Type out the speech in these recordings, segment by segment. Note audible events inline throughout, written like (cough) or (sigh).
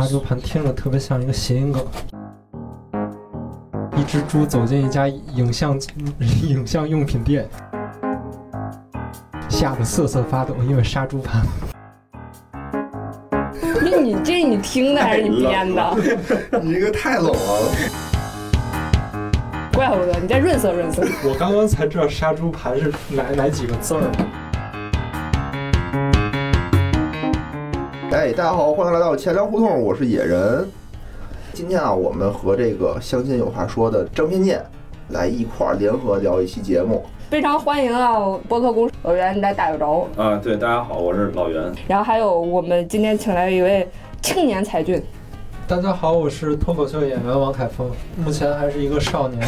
杀猪盘听着特别像一个谐音梗。一只猪走进一家影像影像用品店，吓得瑟瑟发抖，因为杀猪盘。那你这你听的还是你编的？(laughs) 你这个太冷了。怪不得你再润色润色。我刚刚才知道杀猪盘是哪哪几个字儿。哎，大家好，欢迎来到钱粮胡同，我是野人。今天啊，我们和这个相亲有话说的张偏见来一块儿联合聊一期节目。非常欢迎啊，播客公司老袁来打个招呼。啊，对，大家好，我是老袁。然后还有我们今天请来一位青年才俊，大家好，我是脱口秀演员王凯峰，目前还是一个少年，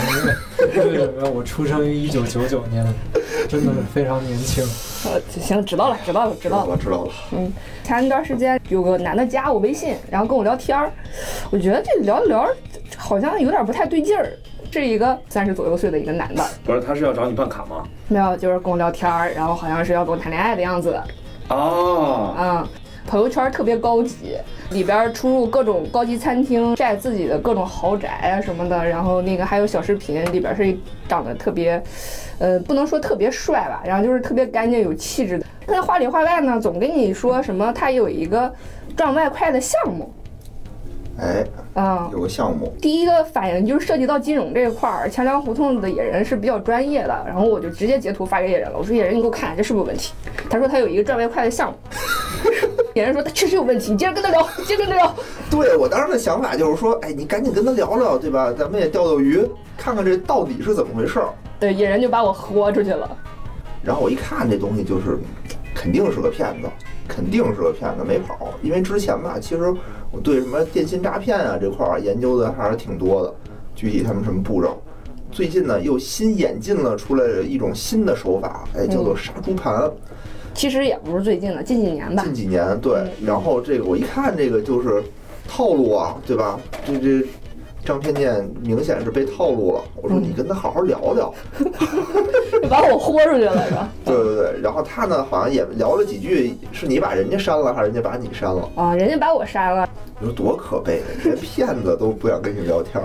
因为因为什么？我出生于一九九九年，真的是非常年轻。(laughs) 呃，行，知道了，知道了，知道了。我知道了。嗯，前一段时间有个男的加我微信，然后跟我聊天儿，我觉得这聊着聊着好像有点不太对劲儿。是一个三十左右岁的一个男的，不是，他是要找你办卡吗？没有，就是跟我聊天儿，然后好像是要跟我谈恋爱的样子。哦，嗯，朋友圈特别高级，里边出入各种高级餐厅，晒自己的各种豪宅啊什么的，然后那个还有小视频，里边是长得特别，呃，不能说特别帅吧，然后就是特别干净有气质的。他话里话外呢，总跟你说什么他有一个赚外快的项目。哎，嗯，有个项目，第一个反应就是涉及到金融这一块儿，强梁胡同的野人是比较专业的，然后我就直接截图发给野人了。我说野人，你给我看看这是不是有问题？他说他有一个赚外快的项目。(laughs) 野人说他确实有问题，你接着跟他聊，接着跟他聊。对我当时的想法就是说，哎，你赶紧跟他聊聊，对吧？咱们也钓钓鱼，看看这到底是怎么回事儿。对，野人就把我豁出去了。然后我一看这东西，就是肯定是个骗子，肯定是个骗子，没跑。因为之前吧，其实我对什么电信诈骗啊这块儿研究的还是挺多的，具体他们什么步骤。最近呢，又新演进了出来一种新的手法，哎，叫做杀猪盘。其实也不是最近的，近几年吧。近几年对，然后这个我一看这个就是套路啊，对吧？这这张偏见明显是被套路了。我说你跟他好好聊聊，就 (laughs) 把我豁出去了是吧？(laughs) 对对对。然后他呢，好像也聊了几句，是你把人家删了，还是人家把你删了？啊，人家把我删了。你说多可悲，连骗子都不想跟你聊天。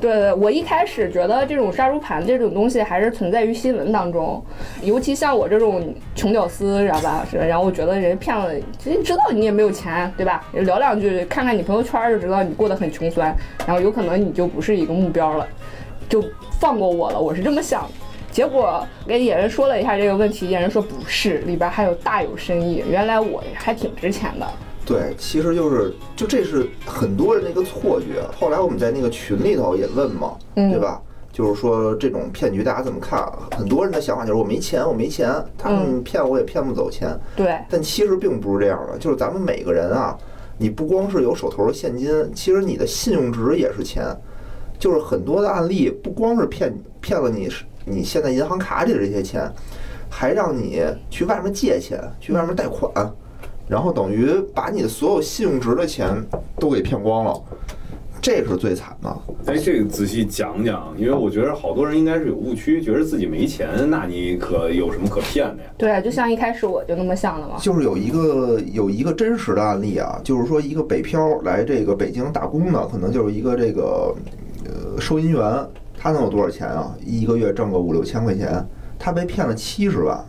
对对，我一开始觉得这种杀猪盘这种东西还是存在于新闻当中，尤其像我这种穷屌丝，知道吧？是，然后我觉得人骗了，其实知道你也没有钱，对吧？聊两句，看看你朋友圈就知道你过得很穷酸，然后有可能你就不是一个目标了，就放过我了。我是这么想的。结果跟野人说了一下这个问题，野人说不是，里边还有大有深意。原来我还挺值钱的。对，其实就是就这是很多人的一个错觉。后来我们在那个群里头也问嘛，对吧？就是说这种骗局大家怎么看？很多人的想法就是我没钱，我没钱，他们骗我也骗不走钱。对，但其实并不是这样的。就是咱们每个人啊，你不光是有手头的现金，其实你的信用值也是钱。就是很多的案例，不光是骗骗了你你现在银行卡里的这些钱，还让你去外面借钱，去外面贷款。然后等于把你的所有信用值的钱都给骗光了，这是最惨的。哎，这个仔细讲讲，因为我觉得好多人应该是有误区，觉得自己没钱，那你可有什么可骗的呀？对，就像一开始我就那么想的嘛。就是有一个有一个真实的案例啊，就是说一个北漂来这个北京打工的，可能就是一个这个呃收银员，他能有多少钱啊？一个月挣个五六千块钱，他被骗了七十万。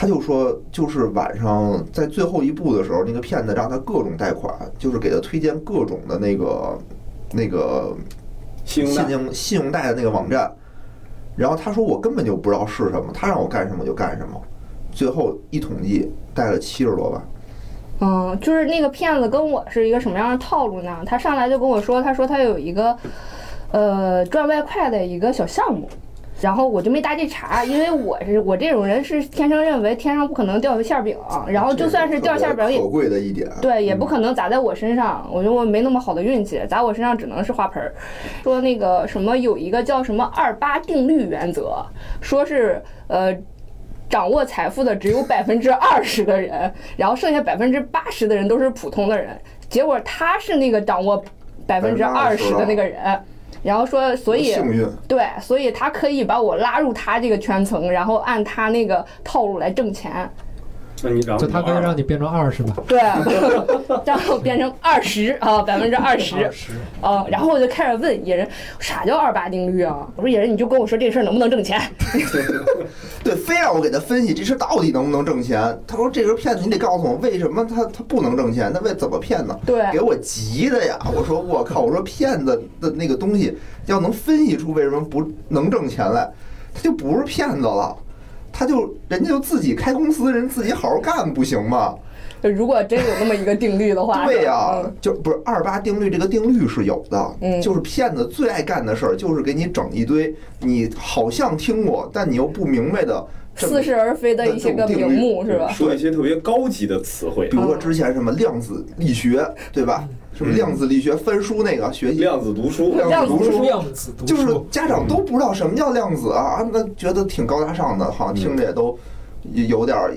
他就说，就是晚上在最后一步的时候，那个骗子让他各种贷款，就是给他推荐各种的那个那个信用信用贷的那个网站。然后他说我根本就不知道是什么，他让我干什么就干什么。最后一统计贷了七十多万。嗯，就是那个骗子跟我是一个什么样的套路呢？他上来就跟我说，他说他有一个呃赚外快的一个小项目。然后我就没搭这茬，因为我是我这种人是天生认为天上不可能掉个馅饼，然后就算是掉馅饼也可贵的一点，对，也不可能砸在我身上。我觉得我没那么好的运气，砸我身上只能是花盆儿。说那个什么有一个叫什么二八定律原则，说是呃掌握财富的只有百分之二十的人，然后剩下百分之八十的人都是普通的人。结果他是那个掌握百分之二十的那个人。然后说，所以对，所以他可以把我拉入他这个圈层，然后按他那个套路来挣钱。那你然后就他可以让你变成二十吧？对，然后变成二十啊，百分之二十二十，啊，然后我就开始问野人啥叫二八定律啊？我说野人你就跟我说这事儿能不能挣钱？(laughs) (laughs) 对，非让我给他分析这事到底能不能挣钱。他说这是骗子，你得告诉我为什么他他不能挣钱，他为怎么骗呢？对给我急的呀！我说我靠，我说骗子的那个东西要能分析出为什么不能挣钱来，他就不是骗子了。他就人家就自己开公司，人自己好好干不行吗？就如果真有那么一个定律的话，对呀、嗯就不是二八定律这个定律是有的，嗯就是骗子最爱干的事儿，就是给你整一堆你好像听过，但你又不明白的似是而非的一些个名目是吧？说一些特别高级的词汇比，如说之前什么量子力学，对吧？什么量子力学翻书那个学习，量子读书，量子读书，量子读书就是，家长都不知道什么叫量子啊，啊那觉得挺高大上的，好像听着也都有点儿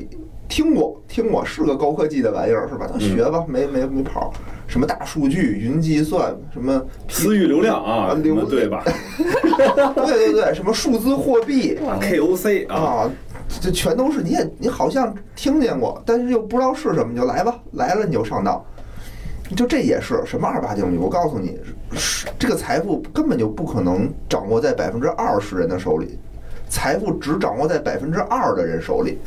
听过，听过是个高科技的玩意儿是吧？那学吧，没没没跑，什么大数据、云计算，什么私域流量啊，什对吧 (laughs) 对对对，什么数字货币？KOC 啊，啊，这全都是你也你好像听见过，但是又不知道是什么，你就来吧，来了你就上当。就这也是什么二八定律？我告诉你，是这个财富根本就不可能掌握在百分之二十人的手里，财富只掌握在百分之二的人手里，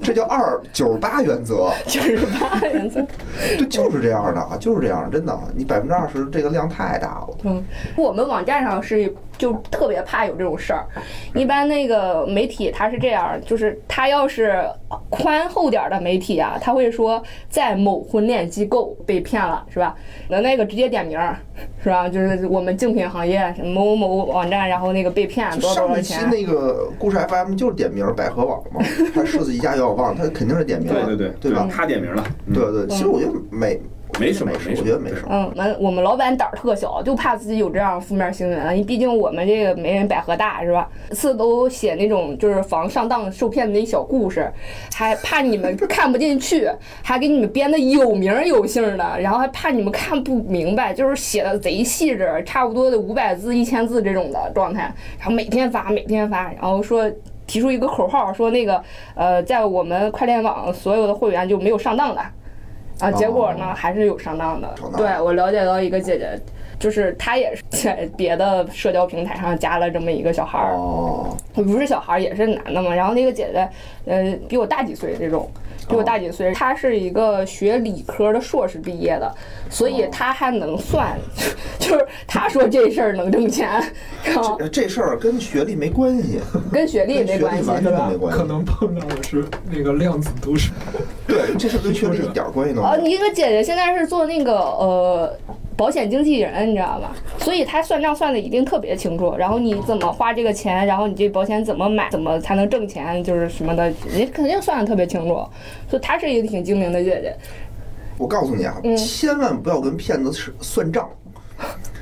这叫二九十八原则。九十八原则。(laughs) 对，就是这样的啊，就是这样，真的，你百分之二十这个量太大了。嗯，我们网站上是就特别怕有这种事儿。一般那个媒体他是这样，就是他要是宽厚点儿的媒体啊，他会说在某婚恋机构被骗了，是吧？那那个直接点名儿，是吧？就是我们竞品行业某某某网站，然后那个被骗就多少多上一期少钱。那个故事 FM 就是点名百合网嘛，还狮子一家遥望，他肯定是点名，对对对对吧？他点名了，嗯对对，其实我觉得没没什么没事，没什么我觉得没什么。嗯，完我们老板胆儿特小，就怕自己有这样负面新闻。因为毕竟我们这个没人百合大是吧？每次都写那种就是防上当受骗的一小故事，还怕你们 (laughs) 看不进去，还给你们编的有名儿有姓儿的，然后还怕你们看不明白，就是写的贼细致，差不多的五百字、一千字这种的状态，然后每天发，每天发，然后说。提出一个口号，说那个呃，在我们快链网所有的会员就没有上当的，啊，结果呢、哦还是有上当的。当对我了解到一个姐姐，就是他也是在别的社交平台上加了这么一个小孩儿，哦，不是小孩儿也是男的嘛。然后那个姐姐，呃，比我大几岁这种。比我大几岁，她是一个学理科的硕士毕业的，所以她还能算，(laughs) 就是她说这事儿能挣钱，然后这这事儿跟学历没关系，跟学历没关系，是吧完全没？关系。可能碰到的是那个量子都市，对，这事儿跟学历一点关系都哦，没有。你这个姐姐现在是做那个呃保险经纪人，你知道吧？所以他算账算的一定特别清楚。然后你怎么花这个钱，然后你这保险怎么买，怎么才能挣钱，就是什么的，人家肯定算的特别清楚。所以她是一个挺精明的姐姐。我告诉你啊，嗯千万不要跟骗子是算账，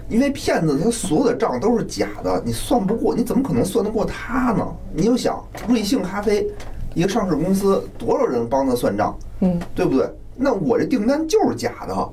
因为骗子他所有的账都是假的，你算不过，你怎么可能算得过他呢？你就想瑞幸咖啡，一个上市公司，多少人帮他算账，嗯，对不对？那我这订单就是假的，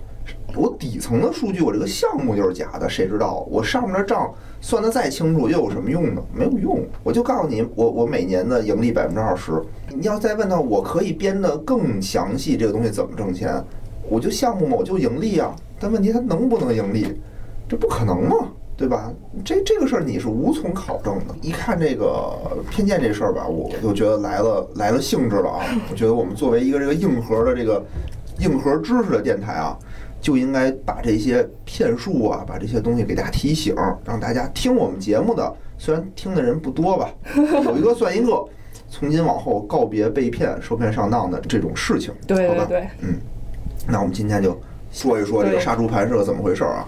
我底层的数据，我这个项目就是假的，谁知道？我上面的账算得再清楚，又有什么用呢？没有用。我就告诉你，我我每年的盈利百分之二十。你要再问他，我可以编得更详细，这个东西怎么挣钱？我就项目嘛，我就盈利啊。但问题它能不能盈利？这不可能嘛，对吧？这这个事儿你是无从考证的。一看这个偏见这事儿吧，我就觉得来了来了兴致了啊！我觉得我们作为一个这个硬核的这个硬核知识的电台啊，就应该把这些骗术啊，把这些东西给大家提醒，让大家听我们节目的，虽然听的人不多吧，(laughs) 有一个算一个。从今往后告别被骗、受骗上当的这种事情，好吧？对对对，那我们今天就说一说这个杀猪盘是个怎么回事儿啊？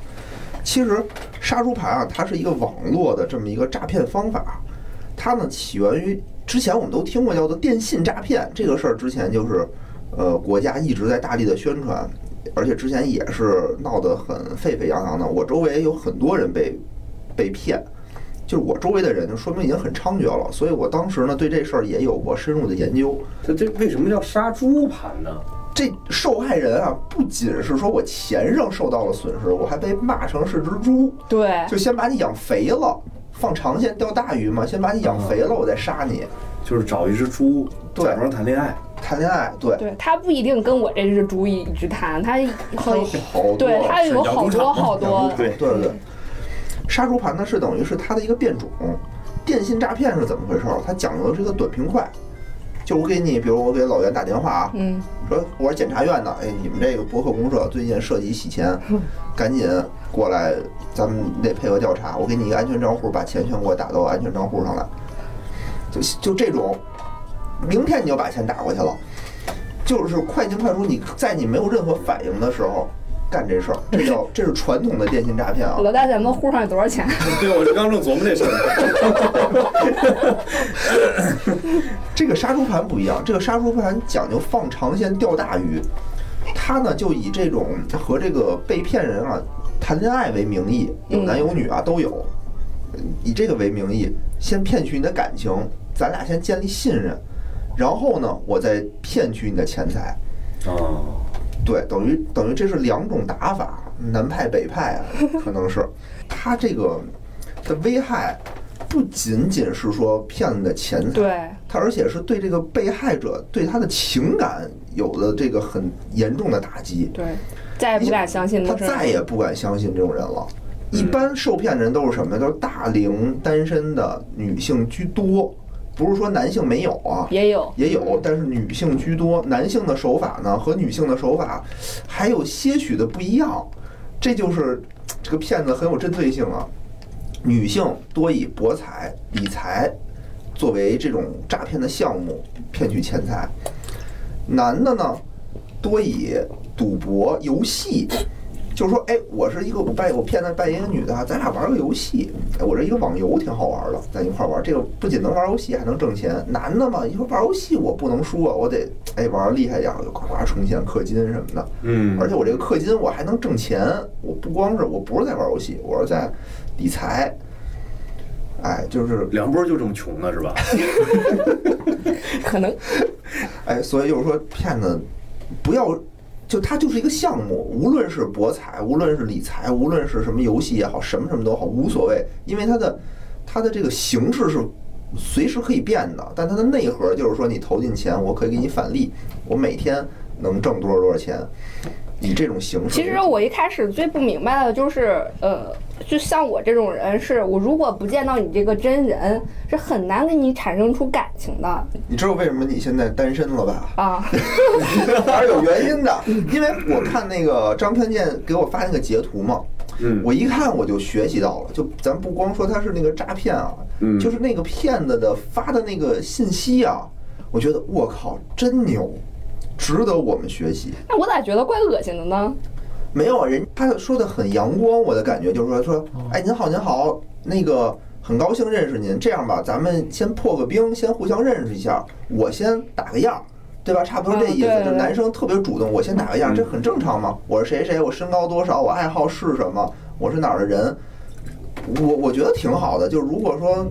其实杀猪盘啊，它是一个网络的这么一个诈骗方法，它呢起源于之前我们都听过叫做电信诈骗这个事儿，之前就是呃国家一直在大力的宣传，而且之前也是闹得很沸沸扬扬的。我周围有很多人被被骗。就是我周围的人，就说明已经很猖獗了，所以我当时呢对这事儿也有过深入的研究。这这为什么叫杀猪盘呢？这受害人啊，不仅是说我钱上受到了损失，我还被骂成是只猪，对，就先把你养肥了，放长线钓大鱼嘛，先把你养肥了，我再杀你。就是找一只猪，对假装谈恋爱，谈恋爱，对，对他不一定跟我这是主意一直谈，他还有好多，对他有好多好多，对对对对，杀猪盘呢是等于是它的一个变种。电信诈骗是怎么回事儿？它讲究的是一个短平快，就我给你，比如我给老袁打电话啊，嗯，说我是检察院的，哎，你们这个博客公社最近涉及洗钱，(laughs) 赶紧过来，咱们得配合调查。我给你一个安全账户，把钱全给我打到安全账户上来。就就这种，明天你就把钱打过去了，就是快进快出。你在你没有任何反应的时候干这事儿，这叫 (laughs) 这是传统的电信诈骗啊。老大咱们户上有多少钱？对，我是刚正琢磨这事儿。(laughs) 这个杀猪盘不一样，这个杀猪盘讲究放长线钓大鱼，他呢就以这种和这个被骗人啊谈恋爱为名义，有男有女啊都有，以这个为名义先骗取你的感情，咱俩先建立信任，然后呢我再骗取你的钱财。哦，对，等于等于这是两种打法，南派北派啊，(laughs) 可能是他这个的危害不仅仅是说骗了你的钱财，对，他而且是对这个被害者对他的情感有了这个很严重的打击，对，再也不敢相信他。再也不敢相信这种人了。一般受骗的人都是什么呀？都是大龄单身的女性居多，不是说男性没有啊，也有，也有，但是女性居多。男性的手法呢和女性的手法还有些许的不一样，这就是这个骗子很有针对性啊。女性多以博彩、理财作为这种诈骗的项目骗取钱财，男的呢多以赌博、游戏。就是说，哎，我是一个我扮我骗子扮演一个女的啊，咱俩玩个游戏，哎，我这一个网游挺好玩的，咱一块玩。这个不仅能玩游戏，还能挣钱。男的嘛，一说玩游戏我不能输啊，我得哎玩厉害点儿，我就呱呱充钱、氪金什么的。嗯，而且我这个氪金我还能挣钱，我不光是我不是在玩游戏，我是在理财。哎，就是 (laughs) 梁波就这么穷呢，是吧？(laughs) 可能 (laughs) 哎，所以就是说骗子不要，就它就是一个项目，无论是博彩，无论是理财，无论是什么游戏也好，什么什么都好，无所谓，因为它的它的这个形式是随时可以变的，但它的内核就是说你投进钱，我可以给你返利，我每天能挣多少多少钱，以这种形式。其实我一开始最不明白的就是，呃，就像我这种人，是我如果不见到你这个真人，是很难跟你产生出感情的你知道为什么你现在单身了吧？啊。(laughs) 还是有原因的，因为我看那个张편健给我发那个截图嘛，嗯，我一看我就学习到了，就咱不光说他是那个诈骗啊，嗯就是那个骗子的发的那个信息啊，我觉得我靠真牛，值得我们学习。那我咋觉得怪恶心的呢？没有人，他说的很阳光，我的感觉就是说说，哎，您好您好，那个很高兴认识您，这样吧，咱们先破个冰，先互相认识一下，我先打个样儿。对吧？差不多这意思，就是男生特别主动，我先打个样这很正常嘛。我是谁谁，我身高多少，我爱好是什么，我是哪儿的人，我我觉得挺好的。就如果说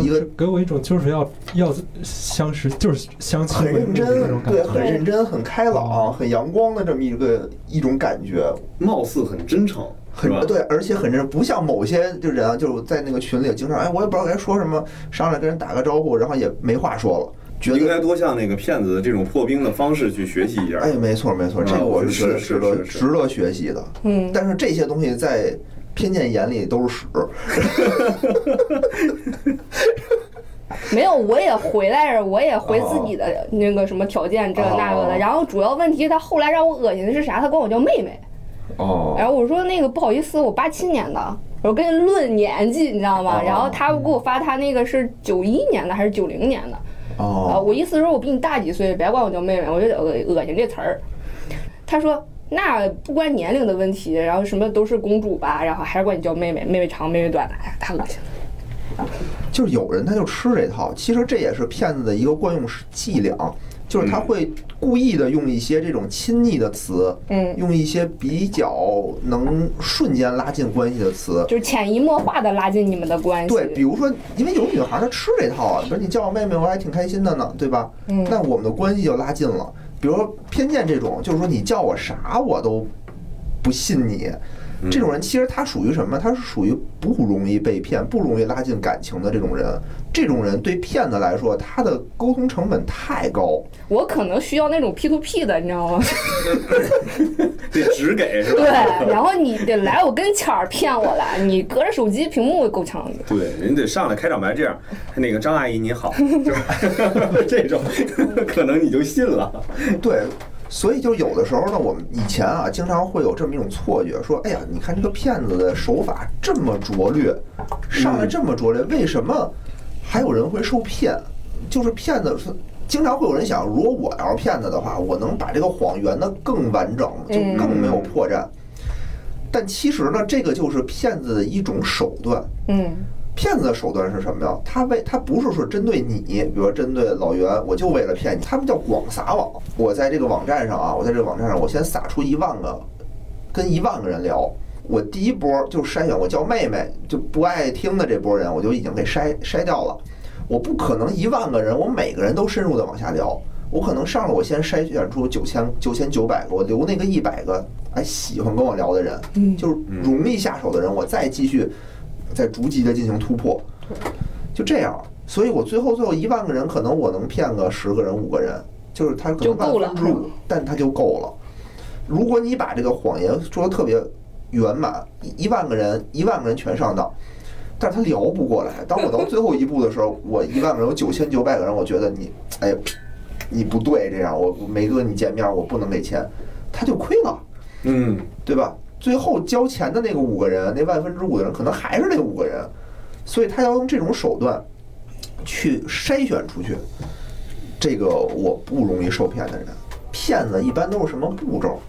一个给我一种就是要要相识，就是相亲很认真，对，感觉。很认真、很开朗、很阳光的这么一个一种感觉，貌似很真诚，很对，而且很认真，不像某些就人啊，就是在那个群里经常，哎，我也不知道该说什么，上来跟人打个招呼，然后也没话说了，觉得应该。多向那个骗子的这种破冰的方式去学习一下。哎，没错没错，这个我是觉得值得值得学习的。嗯，但是这些东西在偏见眼里都是屎。(laughs) 没有，我也回来着，我也回自己的那个什么条件这个那个哦的。然后主要问题，他后来让我恶心的是啥？他管我叫妹妹。哦然后我说那个不好意思，我八七年的，我说跟人论年纪，你知道吗？哦然后他给我发他那个是九一年的还是九零年的？啊，哦，我意思是说我比你大几岁，别管我叫妹妹，我就得恶恶心这词儿。他说那不关年龄的问题，然后什么都是公主吧，然后还是管你叫妹妹，妹妹长妹妹短的，哎呀，太恶心了。就是有人他就吃这套，其实这也是骗子的一个惯用伎俩，就是他会故意的用一些这种亲昵的词，嗯，用一些比较能瞬间拉近关系的词。就是潜移默化的拉近你们的关系。对，比如说，因为有女孩她吃这套啊，比如你叫我妹妹，我还挺开心的呢，对吧？嗯那我们的关系就拉近了。比如说偏见这种，就是说你叫我啥我都不信你，这种人其实他属于什么？他是属于不容易被骗、不容易拉近感情的这种人。这种人对骗子来说，他的沟通成本太高。我可能需要那种 P to P 的，你知道吗？(laughs) 得只给是吧？对，然后你得来我跟前儿骗我来，你隔着手机屏幕够呛的。对，人得上来开场白这样，那个张阿姨你好，就是 (laughs) 这种，(laughs) 可能你就信了。对，所以就有的时候呢，我们以前啊，经常会有这么一种错觉，说，哎呀，你看这个骗子的手法这么拙劣，上来这么拙劣，为什么还有人会受骗？就是骗子。经常会有人想，如果我要是骗子的话，我能把这个谎圆得更完整，就更没有破绽。但其实呢，这个就是骗子的一种手段。嗯，骗子的手段是什么呀？他为他不是说针对你，比如说针对老袁，我就为了骗你。他们叫广撒网。我在这个网站上啊，我在这个网站上，我先撒出一万个，跟一万个人聊。我第一波就筛选，我叫妹妹就不爱听的这波人，我就已经给筛筛掉了。我不可能一万个人，我每个人都深入的往下聊。我可能上了，我先筛选出九千九千九百个，我留那个一百个哎喜欢跟我聊的人，就是容易下手的人，我再继续再逐级的进行突破，就这样。所以我最后最后一万个人，可能我能骗个十个人五个人，就是他可能万分之五，但他就够了。如果你把这个谎言说的特别圆满，一万个人一万个人全上当。但是他聊不过来。当我到最后一步的时候，(laughs) 我一万个人有九千九百个人，我觉得你，哎，你不对，这样我没跟你见面，我不能给钱，他就亏了，嗯，对吧？最后交钱的那个五个人，那万分之五的人，可能还是那五个人，所以他要用这种手段去筛选出去这个我不容易受骗的人。骗子一般都是什么步骤？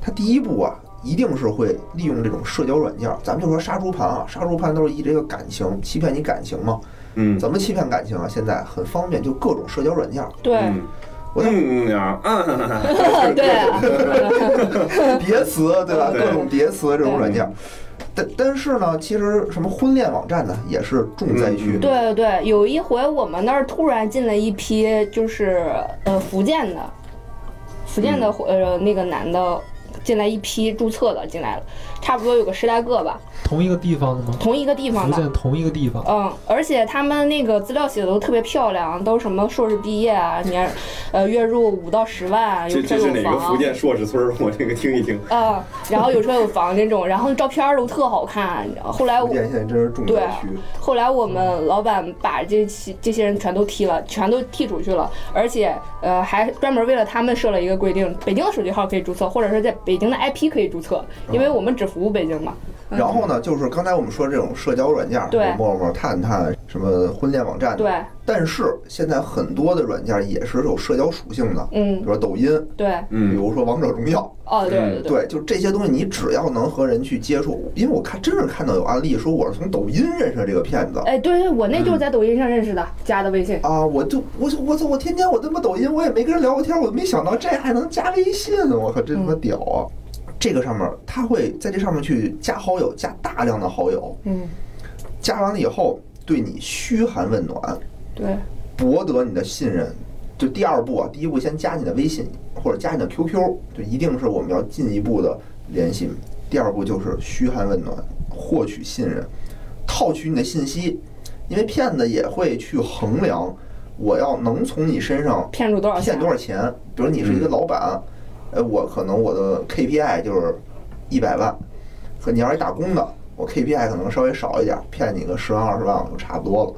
他第一步啊。一定是会利用这种社交软件，咱们就说杀猪盘啊，杀猪盘都是以这个感情欺骗你感情嘛。嗯，怎么欺骗感情啊？现在很方便，就各种社交软件。对，我嗯呀，(laughs) 对，(laughs) 叠词对吧？各种叠词这种软件。但但是呢，其实什么婚恋网站呢，也是重灾区。对对对，有一回我们那儿突然进了一批，就是呃福建的，福建的呃那个男的。进来一批注册的进来了，差不多有个十来个吧。同一个地方的吗？同一个地方的。福建同一个地方。嗯，而且他们那个资料写的都特别漂亮，都什么硕士毕业啊，年，(laughs) 呃，月入五到十万，有车有房。这是哪个福建硕士村？我这个听一听。嗯，然后有车有房那种，然后照片都特好看。后来我福建现在真是重灾区。后来我们老板把这些这些人全都踢了，全都踢出去了，而且呃还专门为了他们设了一个规定：北京的手机号可以注册，或者是在北京的 IP 可以注册，因为我们只服务北京嘛。然后呢，就是刚才我们说这种社交软件，陌陌、探探，什么婚恋网站，对。但是现在很多的软件也是有社交属性的，嗯，比如说抖音，对，嗯，比如说王者荣耀，哦，对对对，就这些东西，你只要能和人去接触，因为我看真是看到有案例说我是从抖音认识的这个骗子，哎，对对，我那就是在抖音上认识的，加的微信。啊，我就我我操，我天天我他妈抖音，我也没跟人聊过天，我没想到这还能加微信，我靠，真他妈屌啊！这个上面，他会在这上面去加好友，加大量的好友。嗯，加完了以后，对你嘘寒问暖，对，博得你的信任。就第二步啊，第一步先加你的微信或者加你的 QQ，就一定是我们要进一步的联系。第二步就是嘘寒问暖，获取信任，套取你的信息，因为骗子也会去衡量，我要能从你身上骗出多少骗多少钱。比如你是一个老板。哎，我可能我的 KPI 就是一百万，可你要是打工的，我 KPI 可能稍微少一点，骗你个十万二十万就差不多了。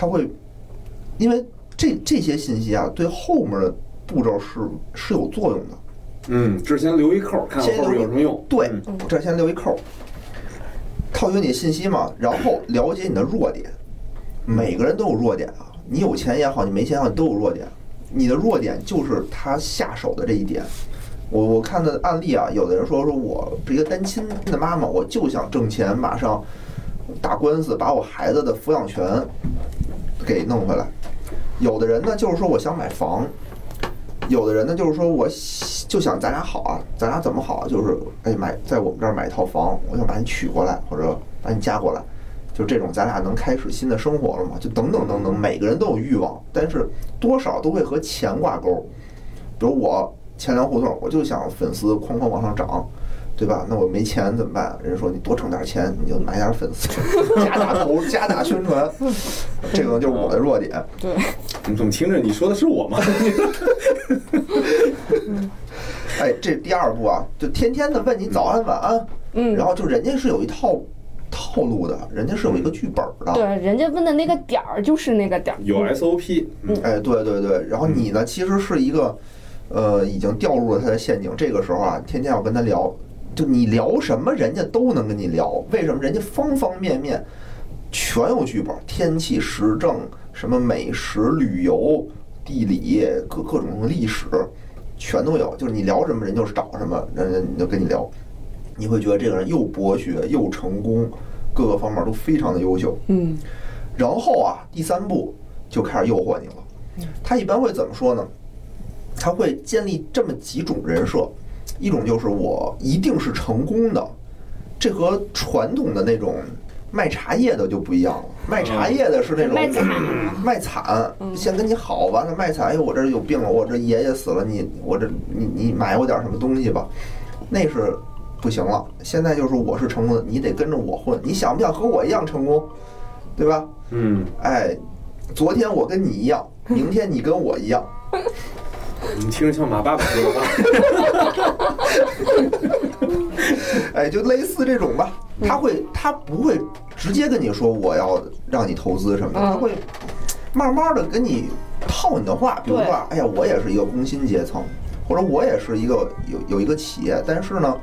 他会，因为这这些信息啊，对后面的步骤是是有作用的。嗯，这先留一扣，看后面有什么用。对，这先留一扣，套取你信息嘛，然后了解你的弱点。每个人都有弱点啊，你有钱也好，你没钱也好，你都有弱点。你的弱点就是他下手的这一点。我我看的案例啊，有的人说说我是一个单亲的妈妈，我就想挣钱，马上打官司把我孩子的抚养权给弄回来。有的人呢，就是说我想买房；有的人呢，就是说我就想咱俩好啊，咱俩怎么好啊？就是哎买在我们这儿买一套房，我想把你娶过来或者把你嫁过来。就这种，咱俩能开始新的生活了吗？就等等等等，每个人都有欲望，但是多少都会和钱挂钩。比如我钱粮胡同，我就想粉丝哐哐往上涨；对吧？那我没钱怎么办？人家说你多挣点钱，你就买点粉丝，(laughs) 加大投，加大宣传，这个就是我的弱点。对，你怎么听着你说的是我吗？(laughs) 哎，这第二步啊，就天天的问你早安晚安，嗯然后就人家是有一套套路的，人家是有一个剧本的。对，人家问的那个点儿就是那个点儿。有 SOP，嗯哎，对对对，然后你呢，其实是一个，呃，已经掉入了他的陷阱。这个时候啊，天天要跟他聊，就你聊什么，人家都能跟你聊。为什么？人家方方面面全有剧本，天气、时政、什么美食、旅游、地理，各各种历史，全都有。就是你聊什么，人就是找什么，人家就跟你聊。你会觉得这个人又博学又成功，各个方面都非常的优秀。嗯然后啊，第三步就开始诱惑你了。他一般会怎么说呢？他会建立这么几种人设，一种就是我一定是成功的，这和传统的那种卖茶叶的就不一样了。卖茶叶的是那种卖惨卖惨，嗯先跟你好，完了卖惨，哎，我这有病了，我这爷爷死了，你我这你你买我点什么东西吧，那是不行了。现在就是我是成功的，你得跟着我混，你想不想和我一样成功，对吧？嗯，哎，昨天我跟你一样，明天你跟我一样。(laughs) 你听着像马爸爸说的话。(laughs) (laughs) 哎，就类似这种吧。他会，他不会直接跟你说我要让你投资什么的，嗯他会慢慢的跟你套你的话，比如说哎呀，我也是一个工薪阶层，或者我也是一个有有一个企业，但是呢。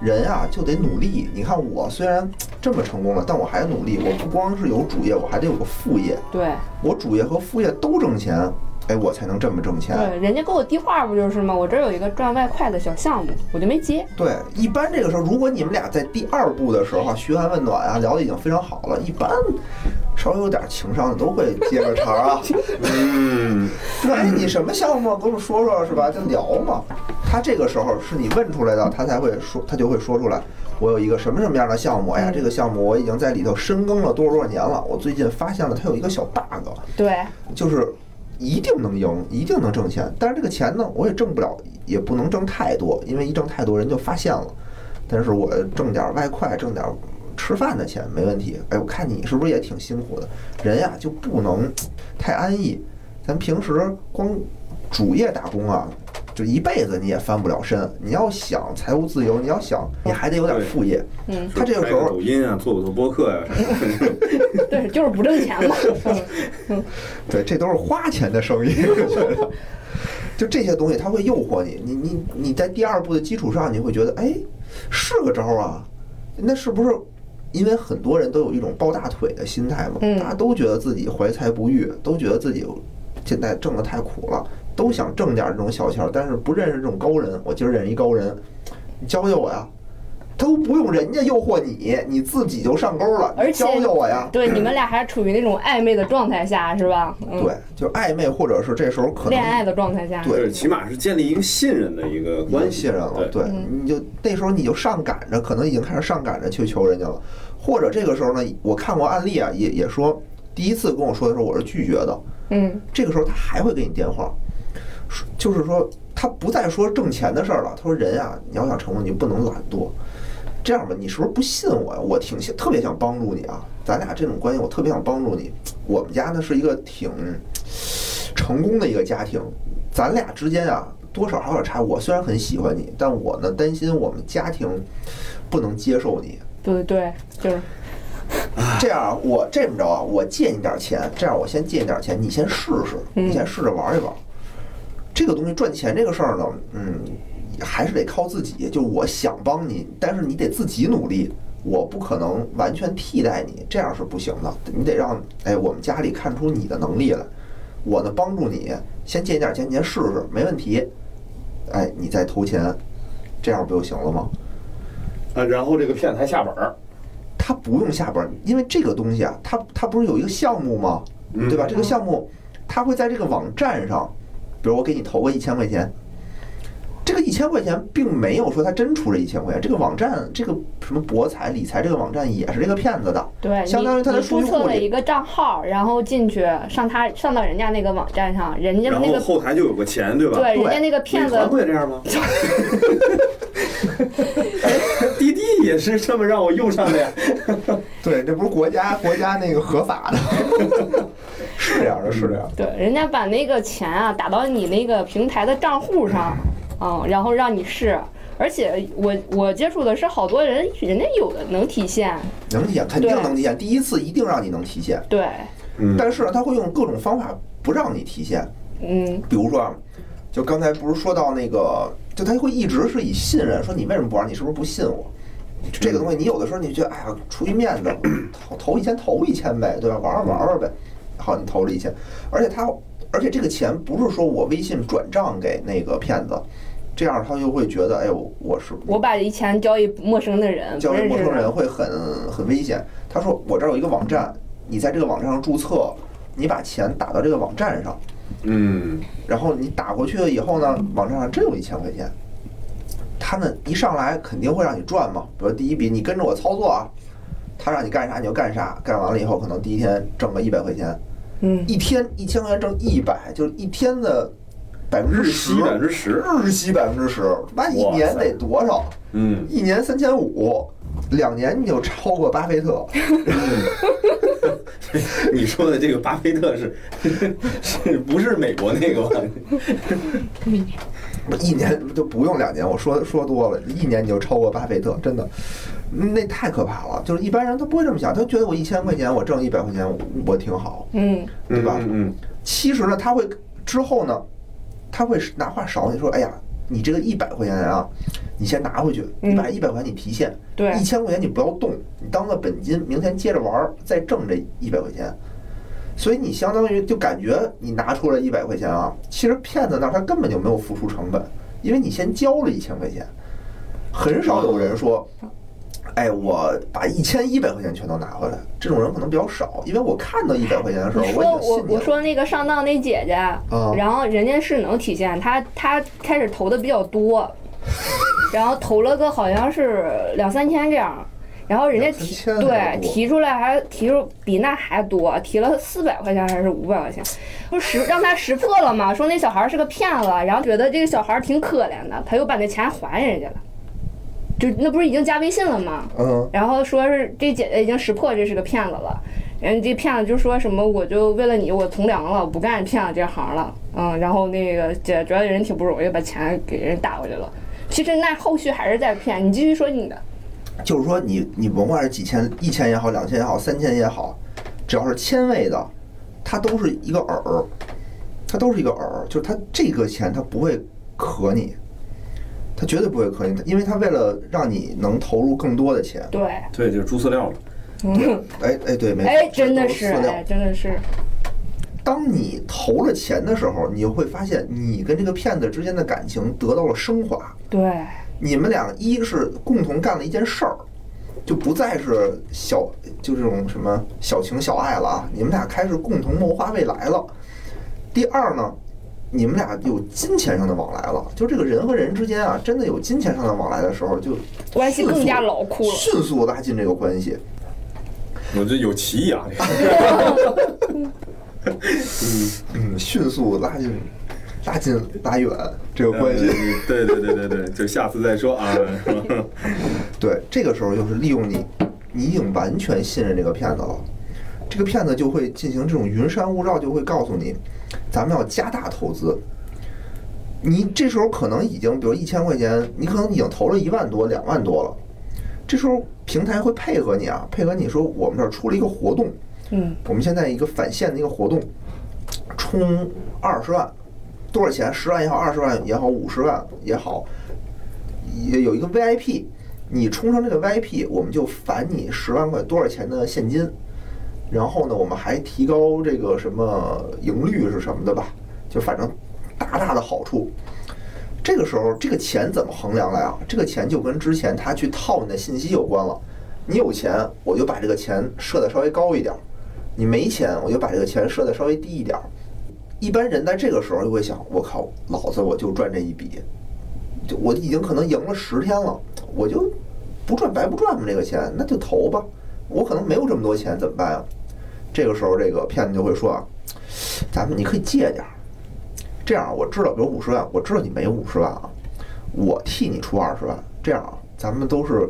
人啊就得努力。你看我虽然这么成功了，但我还努力。我不光是有主业，我还得有个副业。对我主业和副业都挣钱，哎，我才能这么挣钱。对，人家给我递话不就是吗？我这儿有一个赚外快的小项目，我就没接。对，一般这个时候，如果你们俩在第二步的时候啊，嘘寒问暖啊，聊的已经非常好了，一般稍微有点情商的都会接个茬儿啊。(laughs) 嗯，说哎，你什么项目？跟我们说说，是吧？就聊嘛。他这个时候是你问出来的，他才会说，他就会说出来，我有一个什么什么样的项目？哎呀，这个项目我已经在里头深耕了多少多少年了。我最近发现了它有一个小 bug，对，就是一定能赢，一定能挣钱。但是这个钱呢，我也挣不了，也不能挣太多，因为一挣太多人就发现了。但是我挣点外快，挣点吃饭的钱没问题。哎，我看你是不是也挺辛苦的？人呀就不能太安逸。咱平时光主业打工啊，就一辈子你也翻不了身。你要想财务自由，你要想你还得有点副业。嗯，他这个时候拍抖音啊，做不做播客呀、什么。(laughs) 对，就是不挣钱嘛。(laughs) 对，这都是花钱的生意，我觉得。就这些东西，它会诱惑你。你你你在第二步的基础上，你会觉得，哎，是个招儿啊。那是不是因为很多人都有一种抱大腿的心态嘛？嗯大家都觉得自己怀才不遇，都觉得自己现在挣的太苦了，都想挣点这种小钱儿，但是不认识这种高人。我今儿认识一高人，你教教我呀。都不用人家诱惑你，你自己就上钩了。而且教教我呀。对，你们俩还处于那种暧昧的状态下，是吧？嗯，对，就暧昧，或者是这时候可能恋爱的状态下。对起码是建立一个信任的一个关系。关信任了，对对，嗯你就那时候你就上赶着，可能已经开始上赶着去求人家了，或者这个时候呢，我看过案例啊，也也说第一次跟我说的时候我是拒绝的，嗯，这个时候他还会给你电话，说就是说他不再说挣钱的事儿了，他说人啊，你要想成功，你不能懒惰。这样吧，你是不是不信我呀？我挺想特别想帮助你啊，咱俩这种关系，我特别想帮助你。我们家呢是一个挺成功的一个家庭，咱俩之间啊多少还有点差。我虽然很喜欢你，但我呢担心我们家庭不能接受你。对对，就是这样啊，我这么着啊，我借你点钱，这样我先借你点钱，你先试试，嗯你先试着玩一玩。这个东西赚钱这个事儿呢，嗯，还是得靠自己。就我想帮你，但是你得自己努力，我不可能完全替代你，这样是不行的。你得让哎我们家里看出你的能力来，我呢帮助你，先借你点钱，你先试试，没问题。哎，你再投钱，这样不就行了吗？啊，然后这个骗子还下本儿，他不用下本儿，因为这个东西啊，他他不是有一个项目吗？嗯对吧？这个项目，他会在这个网站上，比如我给你投个一千块钱，这个个一千块钱并没有说他真出这一千块钱，这个网站这个什么博彩理财这个网站也是这个骗子的，对，相当于他注数据库里册了一个账号，然后进去上他上到人家那个网站上，人家那个后台就有个钱，对吧？对人家那个骗子美团不也这样吗？(laughs) 滴滴也是这么让我用上的呀。(laughs) 对，这不是国家国家那个合法的，(laughs) 是这样的，是这样的。对，人家把那个钱啊打到你那个平台的账户上，(laughs) 嗯，然后让你试。而且我我接触的是好多人，人家有的能提现，能提现，肯定能提现。第一次一定让你能提现，对，嗯，但是呢，他会用各种方法不让你提现。嗯，比如说啊，就刚才不是说到那个，就他会一直是以信任，说你为什么不玩？你是不是不信我？就这个东西，你有的时候你觉得，哎呀，出于面子，投投一千投一千呗，对吧？玩玩玩玩呗。好，你投了一千，而且他，而且这个钱不是说我微信转账给那个骗子，这样他就会觉得，哎呦，我是我把一钱交易陌生的人，交给陌生人，会很很危险。他说我这儿有一个网站，你在这个网站上注册，你把钱打到这个网站上，嗯，然后你打过去了以后呢，网站上真有一千块钱。他们一上来肯定会让你赚嘛，比如第一笔你跟着我操作啊，他让你干啥你就干啥，干完了以后可能第一天挣个一百块钱，嗯，一天一千块钱挣一百，就是一天的百分之日十息，百分之十。日息百分之十，那一年得多少？嗯，一年三千五，两年你就超过巴菲特。你说的这个巴菲特是是不是美国那个吧？一年就不用两年，我说说多了，一年你就超过巴菲特，真的，那太可怕了。就是一般人他不会这么想，他觉得我一千块钱我挣一百块钱我我挺好，嗯，对吧？嗯其实呢，他会之后呢，他会拿话少你说，哎呀，你这个一百块钱啊，你先拿回去，你把一百块钱你提现，对一千块钱你不要动，你当个本金，明天接着玩儿，再挣这一百块钱。所以你相当于就感觉你拿出了一百块钱啊，其实骗子那儿他根本就没有付出成本，因为你先交了一千块钱。很少有人说，哎，我把一千一百块钱全都拿回来，这种人可能比较少，因为我看到一百块钱的时候，我已说我我。说那个上当那姐姐，啊然后人家是能体现，她她开始投的比较多，然后投了个好像是两三千这样，然后人家提对提出来还提出比那还多，提了四百块钱还是五百块钱，不是识让他识破了嘛？说那小孩是个骗子，然后觉得这个小孩挺可怜的，他又把那钱还人家了，就那不是已经加微信了吗？嗯，然后说是这姐姐已经识破这是个骗子了，人家这骗子就说什么我就为了你我从良了，我不干骗子这行了，嗯，然后那个姐觉得人挺不容易，把钱给人打过去了。其实那后续还是在骗，你继续说你的，就是说你你甭管是几千、一千也好，两千也好，三千也好，只要是千位的，它都是一个饵，它都是一个饵，就是它这个钱它不会可你，它绝对不会亏你，因为他为了让你能投入更多的钱。对，对，就是猪饲料了。嗯，哎哎，对，没错，哎，真的是，哎，真的是，当你投了钱的时候，你会发现你跟这个骗子之间的感情得到了升华。对，你们俩一是共同干了一件事儿，就不再是小就这种什么小情小爱了啊，你们俩开始共同谋划未来了。第二呢，你们俩有金钱上的往来了，就这个人和人之间啊，真的有金钱上的往来的时候，就关系更加迅速牢固了。迅速拉近这个关系。我这有歧义啊！(laughs) 嗯嗯，迅速拉近、拉近、拉远这个关系。对对对对对，就下次再说啊。(laughs) 对，这个时候就是利用你，你已经完全信任这个骗子了，这个骗子就会进行这种云山雾罩，就会告诉你，咱们要加大投资。你这时候可能已经，比如一千块钱，你可能已经投了一万多、两万多了。这时候平台会配合你啊，配合你说我们这儿出了一个活动，嗯，我们现在一个返现的一个活动，充二十万，多少钱？十万也好，二十万也好，五十万也好，也有一个 VIP，你充上这个 VIP，我们就返你十万块多少钱的现金，然后呢，我们还提高这个什么盈率是什么的吧，就反正大大的好处。这个时候，这个钱怎么衡量来啊？这个钱就跟之前他去套你的信息有关了。你有钱，我就把这个钱设的稍微高一点；你没钱，我就把这个钱设的稍微低一点。一般人在这个时候就会想：我靠，老子我就赚这一笔，就我已经可能赢了十天了，我就不赚白不赚嘛这个钱，那就投吧。我可能没有这么多钱，怎么办啊？这个时候，这个骗子就会说啊，咱们你可以借点儿，这样我知道，比如五十万，我知道你没五十万啊，我替你出二十万，这样啊，咱们都是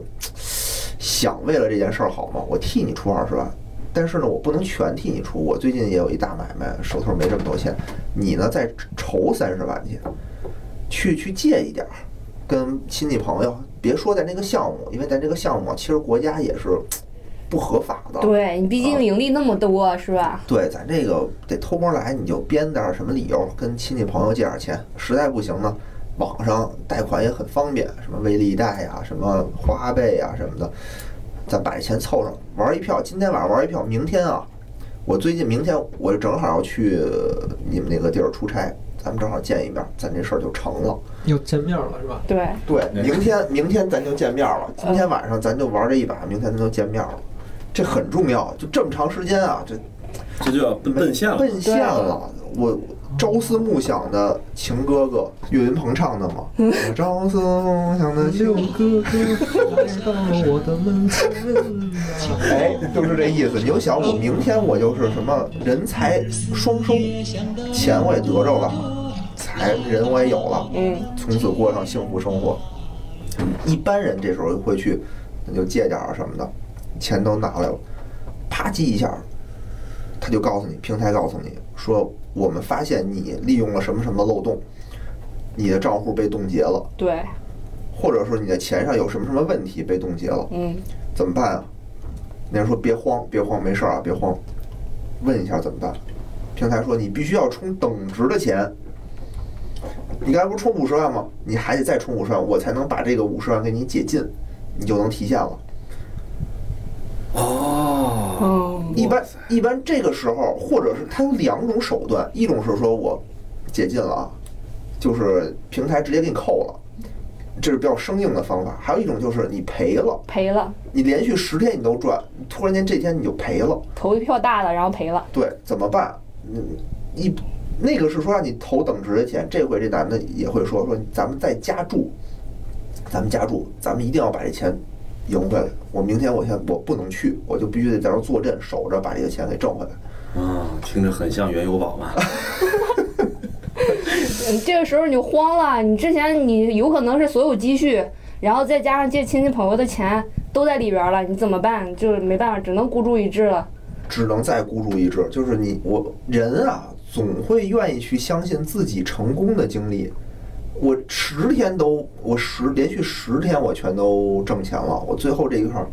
想为了这件事儿好嘛，我替你出二十万，但是呢，我不能全替你出，我最近也有一大买卖，手头没这么多钱，你呢再筹三十万去，去去借一点儿，跟亲戚朋友，别说在那个项目，因为咱这个项目其实国家也是不合法的，对你毕竟盈利那么多，是吧？对，咱这个得偷摸来，你就编点儿什么理由跟亲戚朋友借点儿钱，实在不行呢，网上贷款也很方便，什么微利贷呀、什么花呗呀什么的，咱把这钱凑上，玩一票。今天晚上玩一票，明天啊，我最近明天我正好要去你们那个地儿出差，咱们正好见一面，咱这事儿就成了。又见面了是吧？对，对，明天明天咱就见面了，今天晚上咱就玩这一把，明天咱就见面了，这很重要。就这么长时间啊，这这就要奔奔现了。奔现了。我朝思暮想的情哥哥，岳云鹏唱的嘛。我朝思暮想的情，哥哥来到我的门前 (laughs) 啊！哎，就是这意思。你就想，我明天我就是什么人财双收，钱我也得着了，财人我也有了，嗯，从此过上幸福生活。一般人这时候会去，那就借点儿什么的，钱都拿来了，啪叽一下，他就告诉你，平台告诉你说，我们发现你利用了什么什么漏洞，你的账户被冻结了，对，或者说你的钱上有什么什么问题被冻结了，嗯，怎么办啊？那人说别慌，别慌，没事儿啊，别慌，问一下怎么办？平台说你必须要充等值的钱。你刚才不是充五十万吗？你还得再充五十万，我才能把这个五十万给你解禁，你就能提现了。哦，嗯，一般一般这个时候，或者是他有两种手段，一种是说我解禁了啊，就是平台直接给你扣了，这是比较生硬的方法；还有一种就是你赔了，赔了，你连续十天你都赚，突然间这天你就赔了，投一票大的，然后赔了，对，怎么办？嗯，一那个是说让你投等值的钱，这回这男的也会说说咱们再加注，咱们加注，咱们一定要把这钱赢回来。我明天我先我不能去，我就必须得在这儿坐镇守着，把这个钱给挣回来。啊，听着很像原油宝嘛。你，(laughs) 这个时候你就慌了，你之前你有可能是所有积蓄，然后再加上借亲戚朋友的钱都在里边了，你怎么办？就是没办法，只能孤注一掷了。只能再孤注一掷，就是你我人啊，总会愿意去相信自己成功的经历。我十天都，我十连续十天我全都挣钱了，我最后这一块儿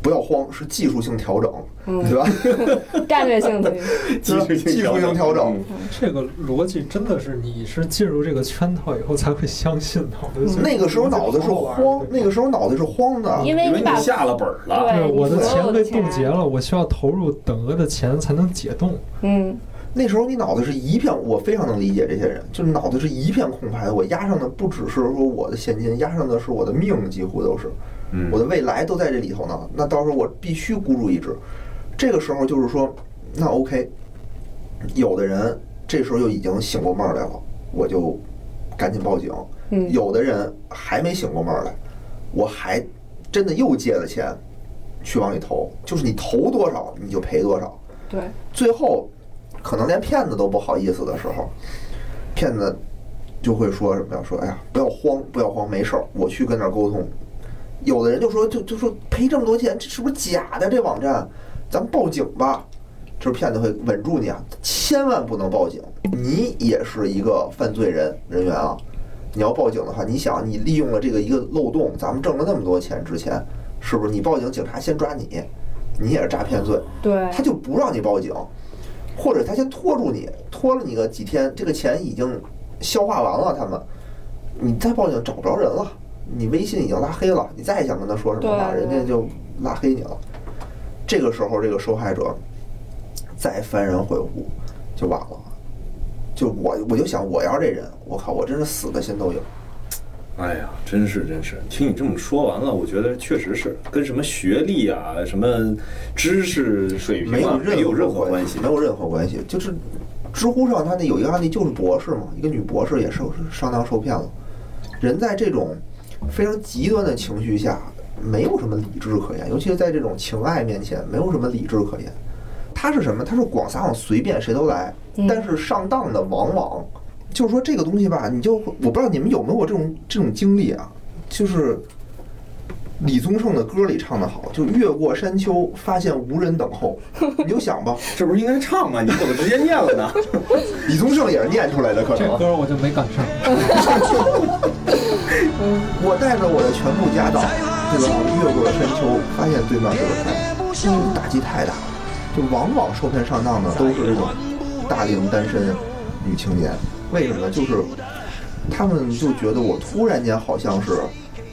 不要慌，是技术性调整，嗯对吧？(laughs) 战略性的，(laughs) 技术性技术性调整。这个逻辑真的是你是进入这个圈套以后才会相信的。那个时候脑子是慌，那个时候脑子是慌的。因为你下了本儿了。对对我的钱被冻结了，我需要投入等额的钱才能解冻。嗯，那时候你脑子是一片，我非常能理解这些人，就是脑子是一片空白的。我压上的不只是说我的现金，压上的是我的命，几乎都是。嗯我的未来都在这里头呢。那到时候我必须孤注一掷。这个时候就是说，那 OK，有的人这时候就已经醒过闷儿来了，我就赶紧报警。嗯有的人还没醒过闷儿来，我还真的又借了钱去往里投，就是你投多少你就赔多少。对，最后可能连骗子都不好意思的时候，骗子就会说什么呀？说哎呀，不要慌，不要慌，没事儿，我去跟那儿沟通。有的人就说，就就说赔这么多钱，这是不是假的？这网站，咱们报警吧。就是骗子会稳住你啊，千万不能报警，你也是一个犯罪人人员啊。你要报警的话，你想你利用了这个一个漏洞，咱们挣了那么多钱之前，是不是？你报警，警察先抓你，你也是诈骗罪。对，他就不让你报警，或者他先拖住你，拖了你个几天，这个钱已经消化完了，他们，你再报警找不着人了，你微信已经拉黑了，你再想跟他说什么话，人家就拉黑你了。这个时候，这个受害者再幡然悔悟，就晚了。就我我就想，我要这人，我靠，我真是死的心都有。哎呀，真是真是，听你这么说完了，我觉得确实是跟什么学历啊、什么知识水平啊没有任没有任何关关系。没有任何关系。就是知乎上他那有一个案例，就是博士嘛，一个女博士也受上当受骗了，人在这种非常极端的情绪下，没有什么理智可言，尤其是在这种情爱面前，没有什么理智可言。他是什么？他是广撒网，随便谁都来。嗯但是上当的往往就是说这个东西吧，你就我不知道你们有没有这种这种经历啊，就是李宗盛的歌里唱的好，就越过山丘，发现无人等候。你就想吧，(laughs) 这不是应该唱吗？你怎么直接念了呢？(laughs) 李宗盛也是念出来的，可能。这歌我就没赶上。(laughs) 我带着我的全部家当，对吧？越过了山丘，发现对面是个山，嗯，打击太大了。就往往受骗上当的都是这种大龄单身女青年，为什么？就是他们就觉得我突然间好像是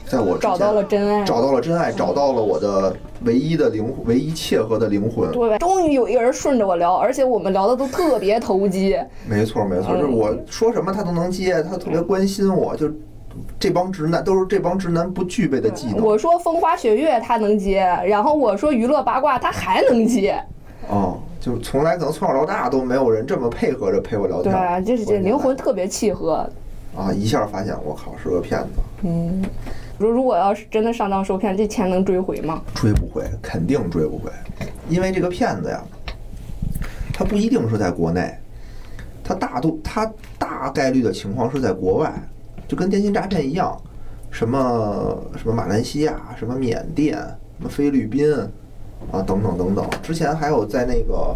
在我找到了真爱，找到了真爱，找到了我的唯一的灵，唯一切合的灵魂。对，终于有一个人顺着我聊，而且我们聊的都特别投机。(laughs) 没错，没错，嗯就是我说什么他都能接，他特别关心我，就这帮直男都是这帮直男不具备的技能。我说风花雪月他能接，然后我说娱乐八卦他还能接，哦，就是从来可能从小到大都没有人这么配合着陪我聊天。对啊，就是这灵魂特别契合。啊，一下发现我靠是个骗子，嗯，如如果要是真的上当受骗，这钱能追回吗？追不回，肯定追不回，因为这个骗子呀，他不一定是在国内，他大多他大概率的情况是在国外，就跟电信诈骗一样，什么什么马来西亚、什么缅甸、什么菲律宾啊等等等等，之前还有在那个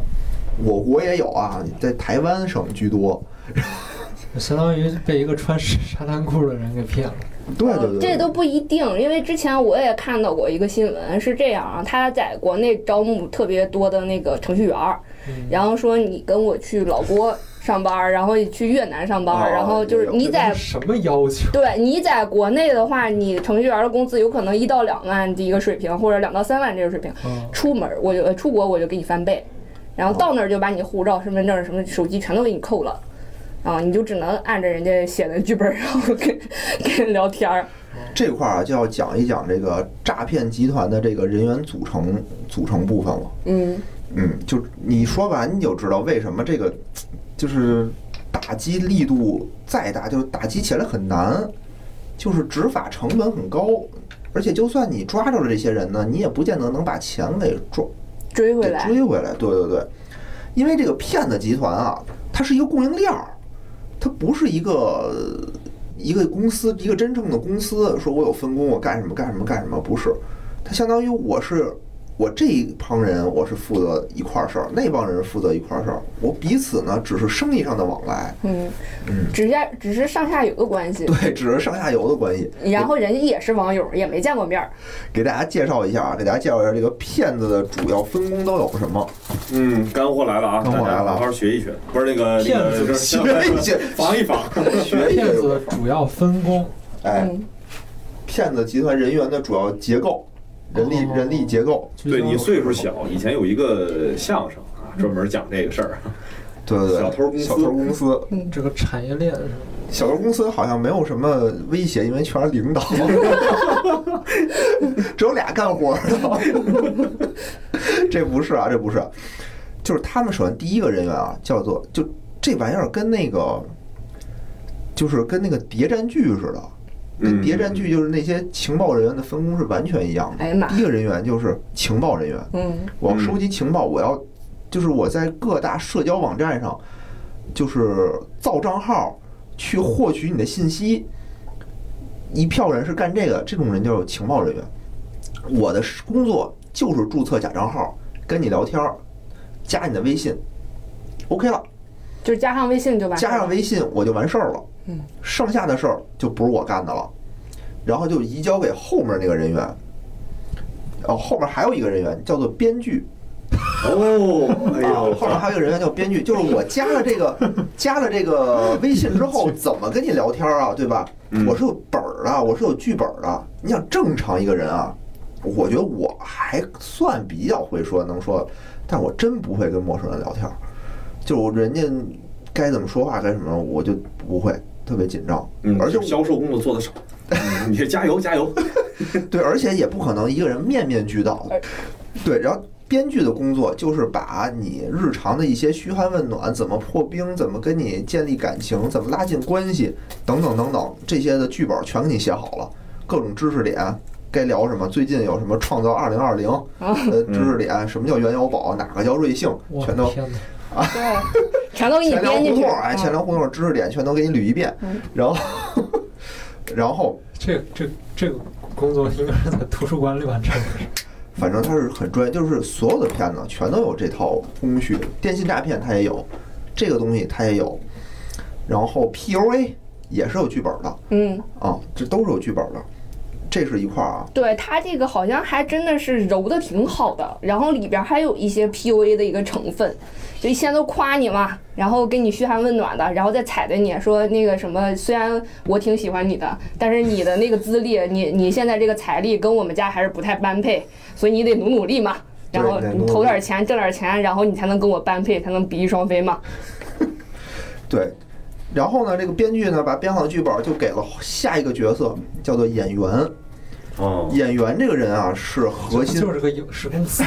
我国也有啊，在台湾省居多。相当于被一个穿沙滩裤的人给骗了。对对对，这都不一定，因为之前我也看到过一个新闻，是这样啊，他在国内招募特别多的那个程序员儿，然后说你跟我去老挝上班儿，然后去越南上班然后就是你在什么要求？对你在国内的话，你程序员的工资有可能一到两万的一个水平，或者两到三万这个水平。嗯，出门儿我就呃出国我就给你翻倍，然后到那儿就把你护照、身份证、什么手机全都给你扣了，啊，你就只能按着人家写的剧本，然后跟跟人聊天儿。这块儿啊，就要讲一讲这个诈骗集团的这个人员组成组成部分了。嗯，嗯，就你说完你就知道为什么这个就是打击力度再大，就是打击起来很难，就是执法成本很高，而且就算你抓着了这些人呢，你也不见得能把钱给抓追回来。追回来。对对对，因为这个骗子集团啊，它是一个供应链儿，它不是一个一个公司，一个真正的公司，说我有分工，我干什么干什么干什么，不是，它相当于我是。我这一帮人我是负责一块儿事儿，那帮人负责一块儿事儿，我彼此呢只是生意上的往来，嗯嗯，只是只是上下游的关系，对，只是上下游的关系。然后人家也是网友，也没见过面儿。给大家介绍一下啊，给大家介绍一下这个骗子的主要分工都有什么。嗯，干货来了啊！干货来了好好学一学，不是那个骗子那个学一学 (laughs) 防一防。学一骗子的学，主要分工，哎，嗯，骗子集团人员的主要结构，人力哦人力结构。对你岁数小，以前有一个相声啊，专门讲这个事儿。对对对，小偷公司小偷公司，这个产业链是？小偷公司好像没有什么威胁，因为全是领导，(laughs) 只有俩干活的。(laughs) 这不是啊，这不是，就是他们首先第一个人员啊，叫做就这玩意儿跟那个，就是跟那个谍战剧似的。跟嗯谍战剧就是那些情报人员的分工是完全一样的。哎呀妈第一个人员就是情报人员，嗯我要收集情报，我要就是我在各大社交网站上，就是造账号去获取你的信息。一票人是干这个，这种人就是情报人员。我的工作就是注册假账号，跟你聊天儿，加你的微信，OK 了，就是加上微信就完事儿了。加上微信我就完事儿了。嗯，剩下的事儿就不是我干的了，然后就移交给后面那个人员。哦，后面还有一个人员叫做编剧，哦，哎啊，呦，后面还有一个人员叫编剧，就是我加了这个 (laughs) 加了这个微信之后，怎么跟你聊天啊，对吧？嗯我是有本儿的，我是有剧本的。你想正常一个人啊，我觉得我还算比较会说，能说，但我真不会跟陌生人聊天儿，就人家该怎么说话该什么，我就不会，特别紧张。嗯，而且销售工作做得少，嗯 (laughs) 你加油加油。(laughs) 对，而且也不可能一个人面面俱到的。对，然后编剧的工作就是把你日常的一些嘘寒问暖、怎么破冰、怎么跟你建立感情、怎么拉近关系等等等等这些的剧本全给你写好了，各种知识点该聊什么，最近有什么创造二零二零呃知识点，什么叫原油宝，哪个叫瑞幸，全都对，全都给你编进去。胡同儿，哎，嗯钱粮胡同知识点全都给你捋一遍嗯，然后然后这这这个工作应该是在图书馆里完成的。反正他是很专业，就是所有的片子全都有这套工序，电信诈骗他也有，这个东西他也有，然后 PUA 也是有剧本的嗯，啊，这都是有剧本的，这是一块儿啊。对它这个好像还真的是揉的挺好的，然后里边还有一些 PUA 的一个成分，就先都夸你嘛，然后给你嘘寒问暖的，然后再踩着你说那个什么，虽然我挺喜欢你的，但是你的那个资历，你你现在这个财力跟我们家还是不太般配，所以你得努努力嘛。然后你投点钱，挣点钱，然后你才能跟我般配，才能比翼双飞嘛。(laughs) 对，然后呢，这个编剧呢把编好的剧本就给了下一个角色，叫做演员。哦，演员这个人啊是核心，就是个影视公司。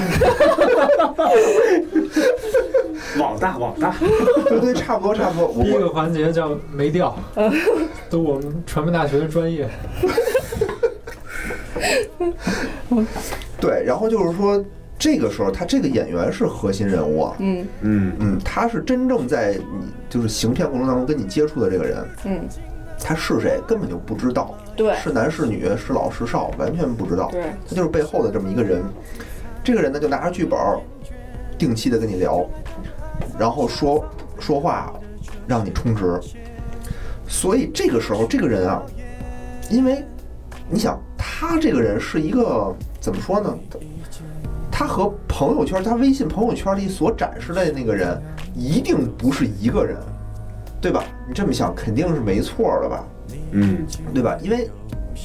网大网大，对对，差不多差不多。我第一个环节叫没调，都我们传媒大学的专业。对，然后就是说，这个时候他这个演员是核心人物啊。嗯嗯嗯，他是真正在你就是行骗过程当中跟你接触的这个人，嗯，他是谁根本就不知道，对是男是女是老是少，完全不知道，对，他就是背后的这么一个人。这个人呢，就拿着剧本儿，定期的跟你聊，然后说说话，让你充值。所以这个时候，这个人啊，因为你想，他这个人是一个怎么说呢？他和朋友圈，他微信朋友圈里所展示的那个人，一定不是一个人，对吧？你这么想，肯定是没错的吧？嗯，对吧？因为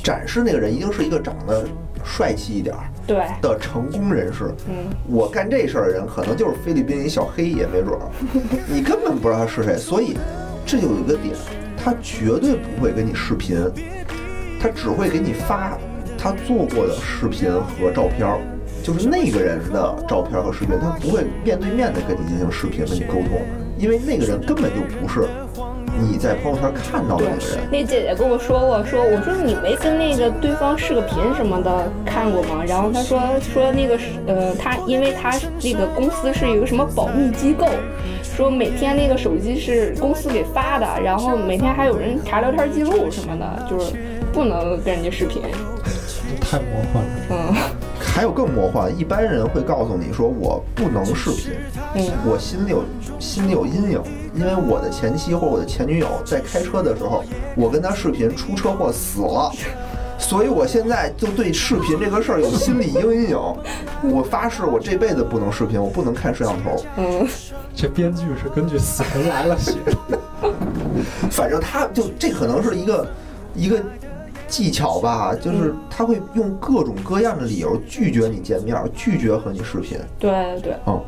展示那个人一定是一个长得帅气一点儿对，的成功人士。嗯我干这事儿的人，可能就是菲律宾一小黑也没准儿，(laughs) 你根本不知道他是谁。所以这就有一个点，他绝对不会跟你视频，他只会给你发他做过的视频和照片儿，就是那个人的照片和视频，他不会面对面的跟你进行视频跟你沟通，因为那个人根本就不是你在朋友圈看到的那个人。那姐姐跟我说过，说我说你没跟那个对方视个频什么的看过吗？然后她说说那个是呃，她因为她那个公司是一个什么保密机构，说每天那个手机是公司给发的，然后每天还有人查聊天记录什么的，就是不能跟人家视频。太魔幻了。嗯还有更魔幻，一般人会告诉你说我不能视频，嗯我心里有心里有阴影，因为我的前妻或我的前女友在开车的时候，我跟她视频出车祸死了，所以我现在就对视频这个事儿有心理阴影。我发誓，我这辈子不能视频，我不能看摄像头。嗯，这编剧是根据《死神来了》写的。(laughs) 反正他就这可能是一个一个技巧吧，就是他会用各种各样的理由拒绝你见面，拒绝和你视频。对对，嗯，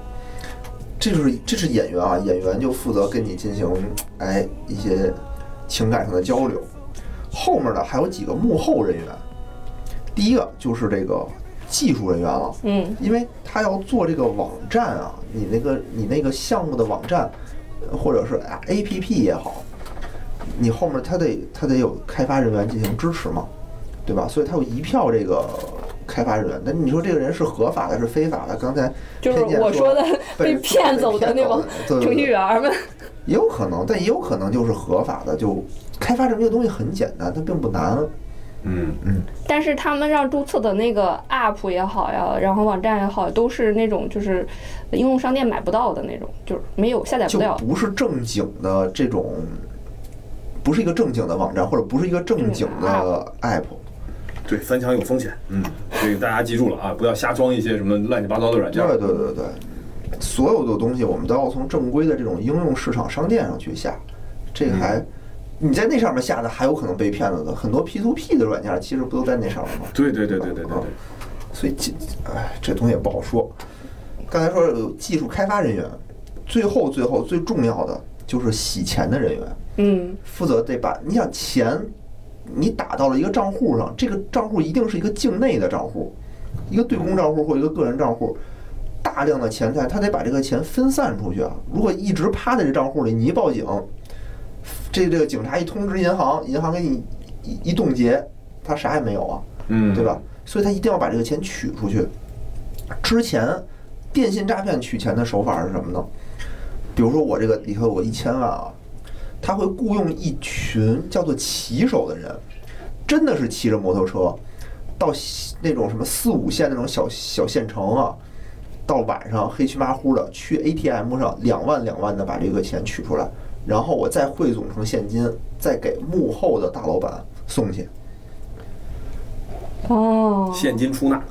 这就是这是演员啊，演员就负责跟你进行哎一些情感上的交流。后面呢还有几个幕后人员，第一个就是这个技术人员了，嗯。因为他要做这个网站啊，你那个你那个项目的网站，呃或者是啊 APP 也好，你后面他得他得有开发人员进行支持嘛，对吧？所以他有一票这个开发人员。那你说这个人是合法的，是非法的？刚才就是我说的被被骗走的那帮对对对程序员们。也有可能，但也有可能就是合法的。就开发这么一个东西很简单，它并不难。嗯嗯但是他们让注册的那个 app 也好呀，然后网站也好，都是那种就是应用商店买不到的那种，就是没有下载不就了。不是正经的这种，不是一个正经的网站，或者不是一个正经的 app。对，翻墙有风险，嗯，这个大家记住了啊，不要瞎装一些什么乱七八糟的软件。对对对对，所有的东西我们都要从正规的这种应用市场商店上去下。这个还，你在那上面下的还有可能被骗了的，很多 P to P 的软件其实不都在那上面吗？对对对对对对对，所以这，哎，这东西也不好说。刚才说有技术开发人员，最后最后最重要的就是洗钱的人员，嗯，负责得把你想钱，你打到了一个账户上，这个账户一定是一个境内的账户，一个对公账户或一个个人账户。大大量的钱财，他得把这个钱分散出去啊。如果一直趴在这账户里，你一报警，这这个警察一通知银行，银行给你一一冻结，他啥也没有啊。嗯，对？吧？所以他一定要把这个钱取出去。之前电信诈骗取钱的手法是什么呢？比如说我这个里头有个一千万啊，他会雇佣一群叫做骑手的人，真的是骑着摩托车到那种什么四五线那种小小县城啊，到晚上黑黢麻糊的去 ATM 上两万两万的把这个钱取出来，然后我再汇总成现金，再给幕后的大老板送去。哦，现金出纳，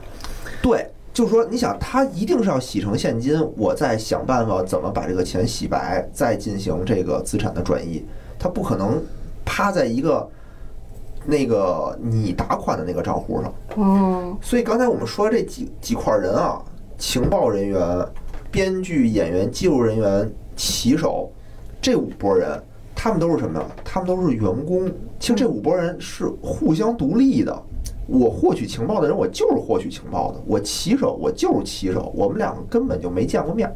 对，就是说，你想，他一定是要洗成现金，我再想办法怎么把这个钱洗白，再进行这个资产的转移。他不可能趴在一个那个你打款的那个账户上。哦，所以刚才我们说这几几块人啊，情报人员、编剧、演员、技术人员、骑手，这五拨人，他们都是什么呀？他们都是员工。其实这五拨人是互相独立的。我获取情报的人，我就是获取情报的；我骑手，我就是骑手。我们两个根本就没见过面儿，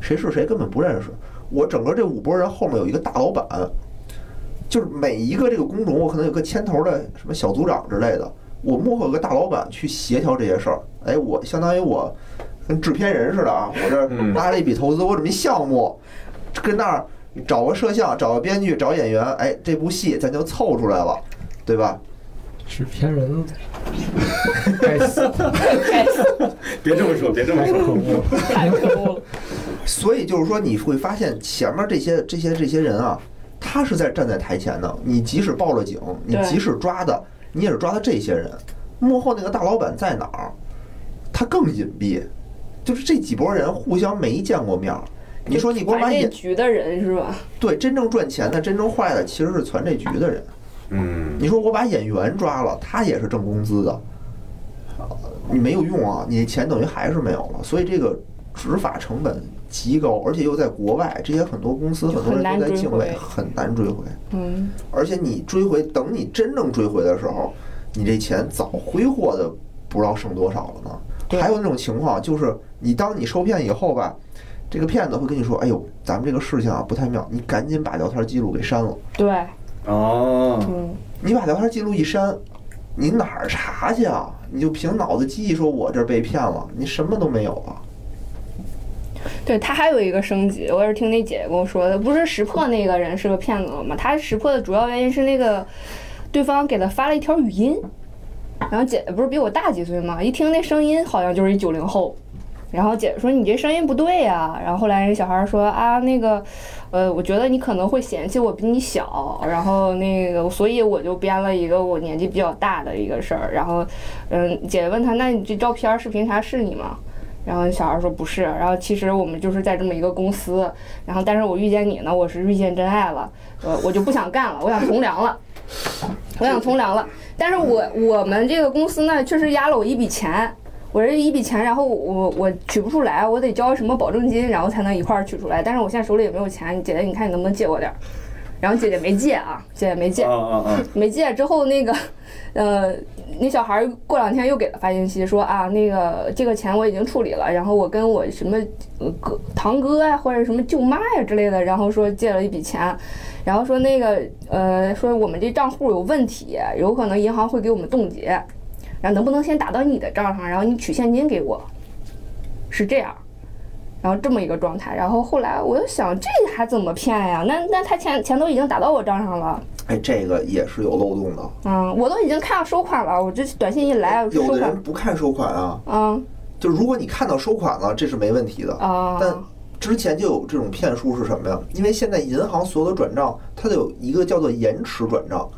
谁是谁根本不认识。我整个这五拨人后面有一个大老板，就是每一个这个工种，我可能有个牵头的什么小组长之类的，我幕后有个大老板去协调这些事儿。哎，我相当于我跟制片人似的啊，我这嗯拉了一笔投资，我准备项目，跟那儿找个摄像，找个编剧，找演员，哎，这部戏咱就凑出来了，对吧？制片人该死，该死，别这么说，别这么太可说。恶。太可恶了。所以就是说，你会发现前面这些这些这些人啊，他是在站在台前的。你即使报了警，你即使抓的，你也是抓的这些人。幕后那个大老板在哪儿？他更隐蔽，就是这几拨人互相没见过面儿。你说你给我把传这局的人是吧？对真正赚钱的、真正坏的，其实是传这局的人。嗯，你说我把演员抓了，他也是挣工资的，呃你没有用啊，你钱等于还是没有了。所以这个执法成本极高，而且又在国外，这些很多公司很多人都在境外，很难追回。嗯，而且你追回，等你真正追回的时候，你这钱早挥霍的不知道剩多少了呢。还有那种情况，就是你当你受骗以后吧，这个骗子会跟你说：“哎呦，咱们这个事情啊不太妙，你赶紧把聊天记录给删了。”对，哦，嗯，你把聊天记录一删，你哪儿查去啊？你就凭脑子记忆说我这儿被骗了，你什么都没有了。对他还有一个升级，我也是听那姐姐跟我说的，不是识破那个人是个骗子了吗？他识破的主要原因是那个对方给他发了一条语音，然后姐姐不是比我大几岁吗？一听那声音好像就是一九零后，然后姐姐说你这声音不对呀、然后后来人小孩说啊那个，呃，我觉得你可能会嫌弃我比你小，然后那个所以我就编了一个我年纪比较大的一个事儿，然后嗯，姐姐问他那你这照片、视频啥是你吗？然后小孩说不是，然后其实我们就是在这么一个公司，然后但是我遇见你呢，我是遇见真爱了，呃，我就不想干了，我想从良了，我想从良了。但是我我们这个公司呢，确实压了我一笔钱，我这一笔钱，然后我我取不出来，我得交什么保证金，然后才能一块儿取出来。但是我现在手里也没有钱，姐姐你看你能不能借我点儿？然后姐姐没借啊，姐姐没借啊，啊啊！没借之后，那个，呃，那小孩儿过两天又给他发信息说啊，那个这个钱我已经处理了，然后我跟我什么呃哥堂哥呀、或者什么舅妈呀之类的，然后说借了一笔钱，然后说那个呃说我们这账户有问题，有可能银行会给我们冻结，然后能不能先打到你的账上，然后你取现金给我，是这样。然后这么一个状态，然后后来我就想，这还怎么骗呀？那那他钱钱都已经打到我账上了，哎，这个也是有漏洞的。嗯，我都已经看到收款了，我这短信一来，有的收款人，不看收款啊，嗯就如果你看到收款了，这是没问题的。啊，但之前就有这种骗术是什么呀？因为现在银行所有的转账，它都有一个叫做延迟转账，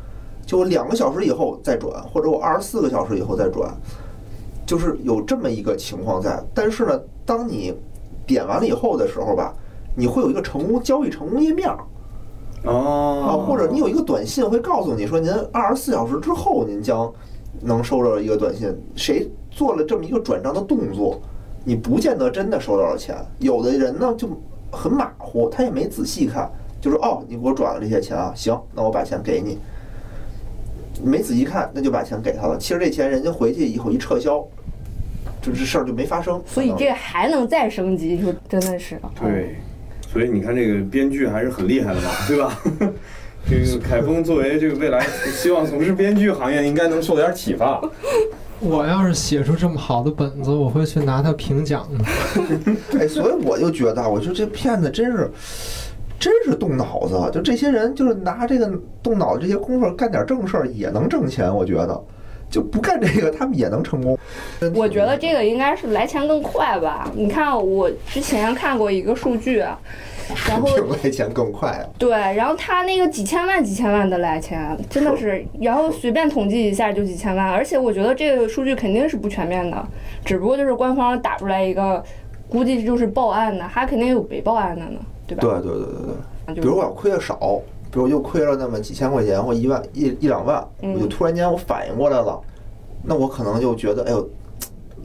就我两个小时以后再转，或者我二十四个小时以后再转，就是有这么一个情况在。但是呢，当你点完了以后的时候吧，你会有一个成功交易成功页面儿啊，哦，或者你有一个短信会告诉你说，您二十四小时之后您将能收到一个短信，谁做了这么一个转账的动作，你不见得真的收到了钱。有的人呢就很马虎，他也没仔细看，就说哦，你给我转了这些钱啊，行，那我把钱给你。没仔细看，那就把钱给他了。其实这钱人家回去以后一撤销，就这事儿就没发生。所以这还能再升级，就真的是。对，所以你看这个编剧还是很厉害的嘛，(laughs) 对吧？这个凯峰作为这个未来希望从事编剧行业，应该能受点启发。我要是写出这么好的本子，我会去拿它评奖的。(laughs) 哎，所以我就觉得，我说这骗子真是，真是动脑子。就这些人，就是拿这个动脑子这些功夫干点正事儿，也能挣钱。我觉得，就不干这个，他们也能成功。(laughs) 我觉得这个应该是来钱更快吧。你看，我之前看过一个数据，然后 (laughs) 来钱更快啊。对，然后他那个几千万、几千万的来钱，真的 (laughs) 是，然后随便统计一下就几千万。而且我觉得这个数据肯定是不全面的，只不过就是官方打出来一个，估计就是报案的，还肯定有没报案的呢，对吧？对对对对对。比如我要亏的少，比如又亏了那么几千块钱或一万一一两万，嗯我就突然间我反应过来了，那我可能就觉得哎呦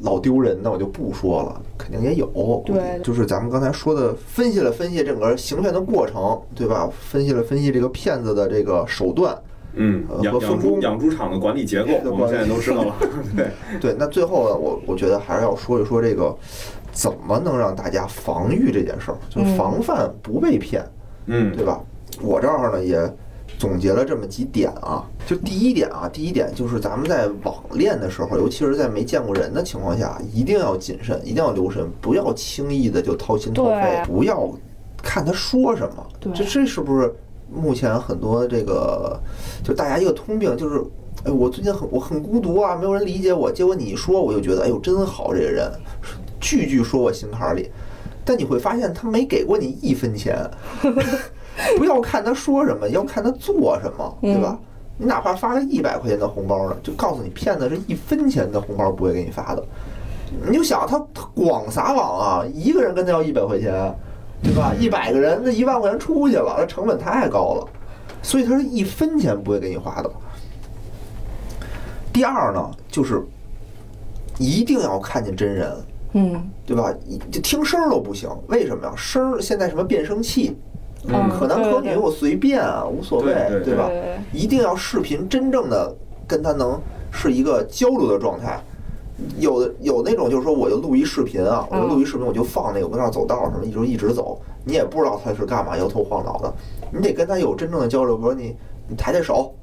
老丢人，那我就不说了，肯定也有。对就是咱们刚才说的，分析了分析整个行骗的过程，对吧？分析了分析这个骗子的这个手段，嗯，养和分工养猪养猪场的管理结构，我们现在都知道了。(laughs) 对，对。那最后呢，我我觉得还是要说一说这个怎么能让大家防御这件事儿，就防范不被骗。嗯，对吧？我这儿呢也总结了这么几点啊，就第一点啊，第一点就是咱们在网恋的时候，尤其是在没见过人的情况下，一定要谨慎，一定要留神，不要轻易的就掏心掏肺，不要看他说什么。对这这是不是目前很多这个就大家一个通病就是？哎，我最近很我很孤独啊，没有人理解我。结果你一说，我就觉得，哎呦，真好，这个人句句说我心坎儿里。但你会发现，他没给过你一分钱。(laughs) 不要看他说什么，要看他做什么，对吧？你哪怕发个一百块钱的红包呢，就告诉你骗子是一分钱的红包不会给你发的。你就想他他广撒网啊，一个人跟他要一百块钱，对吧？一百个人，那一万块钱出去了，那成本太高了，所以他是一分钱不会给你花的。第二呢，就是一定要看见真人，嗯对吧？一就听声儿都不行，为什么呀？声儿现在什么变声器，嗯可男可女我随便啊，无所谓，对对吧对对对？一定要视频真正的跟他能是一个交流的状态。有的有那种就是说，我就录一视频啊，我就录一视频，我就放那个我跟那儿走道儿什么，一直一直走，你也不知道他是干嘛，摇头晃脑的，你得跟他有真正的交流，比如说你你抬抬手，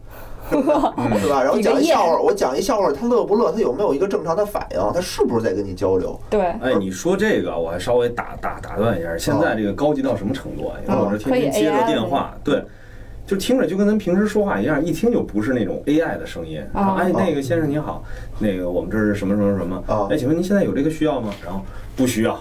(laughs) 对吧？然后讲一笑话，我讲一笑话，他乐不乐？他有没有一个正常的反应？他是不是在跟你交流？对，哎，你说这个，我还稍微打打打断一下，现在这个高级到什么程度啊？因为我这天天接着电话，对，就听着就跟咱平时说话一样，一听就不是那种 AI 的声音。啊哎，那个先生您好，那个我们这是什么什么什么啊？哎，请问您现在有这个需要吗？然后不需要。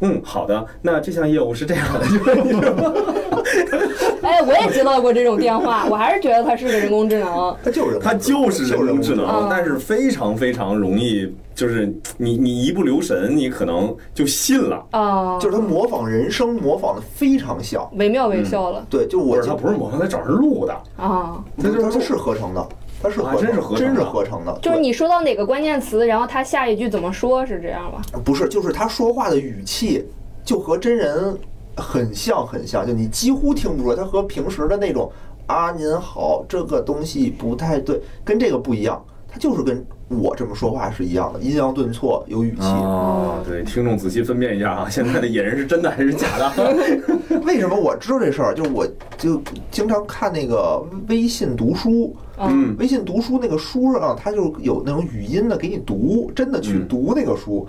嗯，好的，那这项业务是这样的，就是 (laughs) 哎，我也接到过这种电话，我还是觉得它是个人工智能。(laughs) 他就是它就是人工智嗯能，但是非常非常容易，就是你你一不留神，你可能就信了。啊，就是他模仿人声，模仿的非常像。惟妙惟肖了对，就我不是，它不是模仿，它找人录的。啊。它它它是合成的，它是合成，啊真是合成的真是合成的。就是你说到哪个关键词，然后他下一句怎么说，是这样吧？不是，就是他说话的语气就和真人很像很像，就你几乎听不出来，它和平时的那种啊您好这个东西不太对，跟这个不一样，它就是跟我这么说话是一样的，阴阳顿挫，有语气。哦，对，听众仔细分辨一下啊，现在的野人是真的还是假的？(laughs) 为什么我知道这事儿？就是我就经常看那个微信读书，嗯微信读书那个书上，它就有那种语音的给你读，真的去嗯读那个书，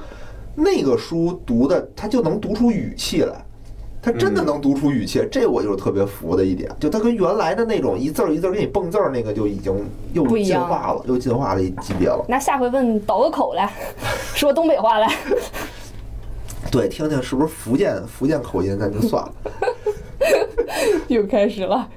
那个书读的它就能读出语气来，它真的嗯能读出语气，这我就是特别服的一点。就他跟原来的那种一字儿一字儿给你蹦字儿那个就已经又进化了，又进化了一级别了。那下回问倒个口来，(laughs) 说东北话来。(laughs) 对，听听是不是福建福建口音，咱就算了。(laughs) 又开始了。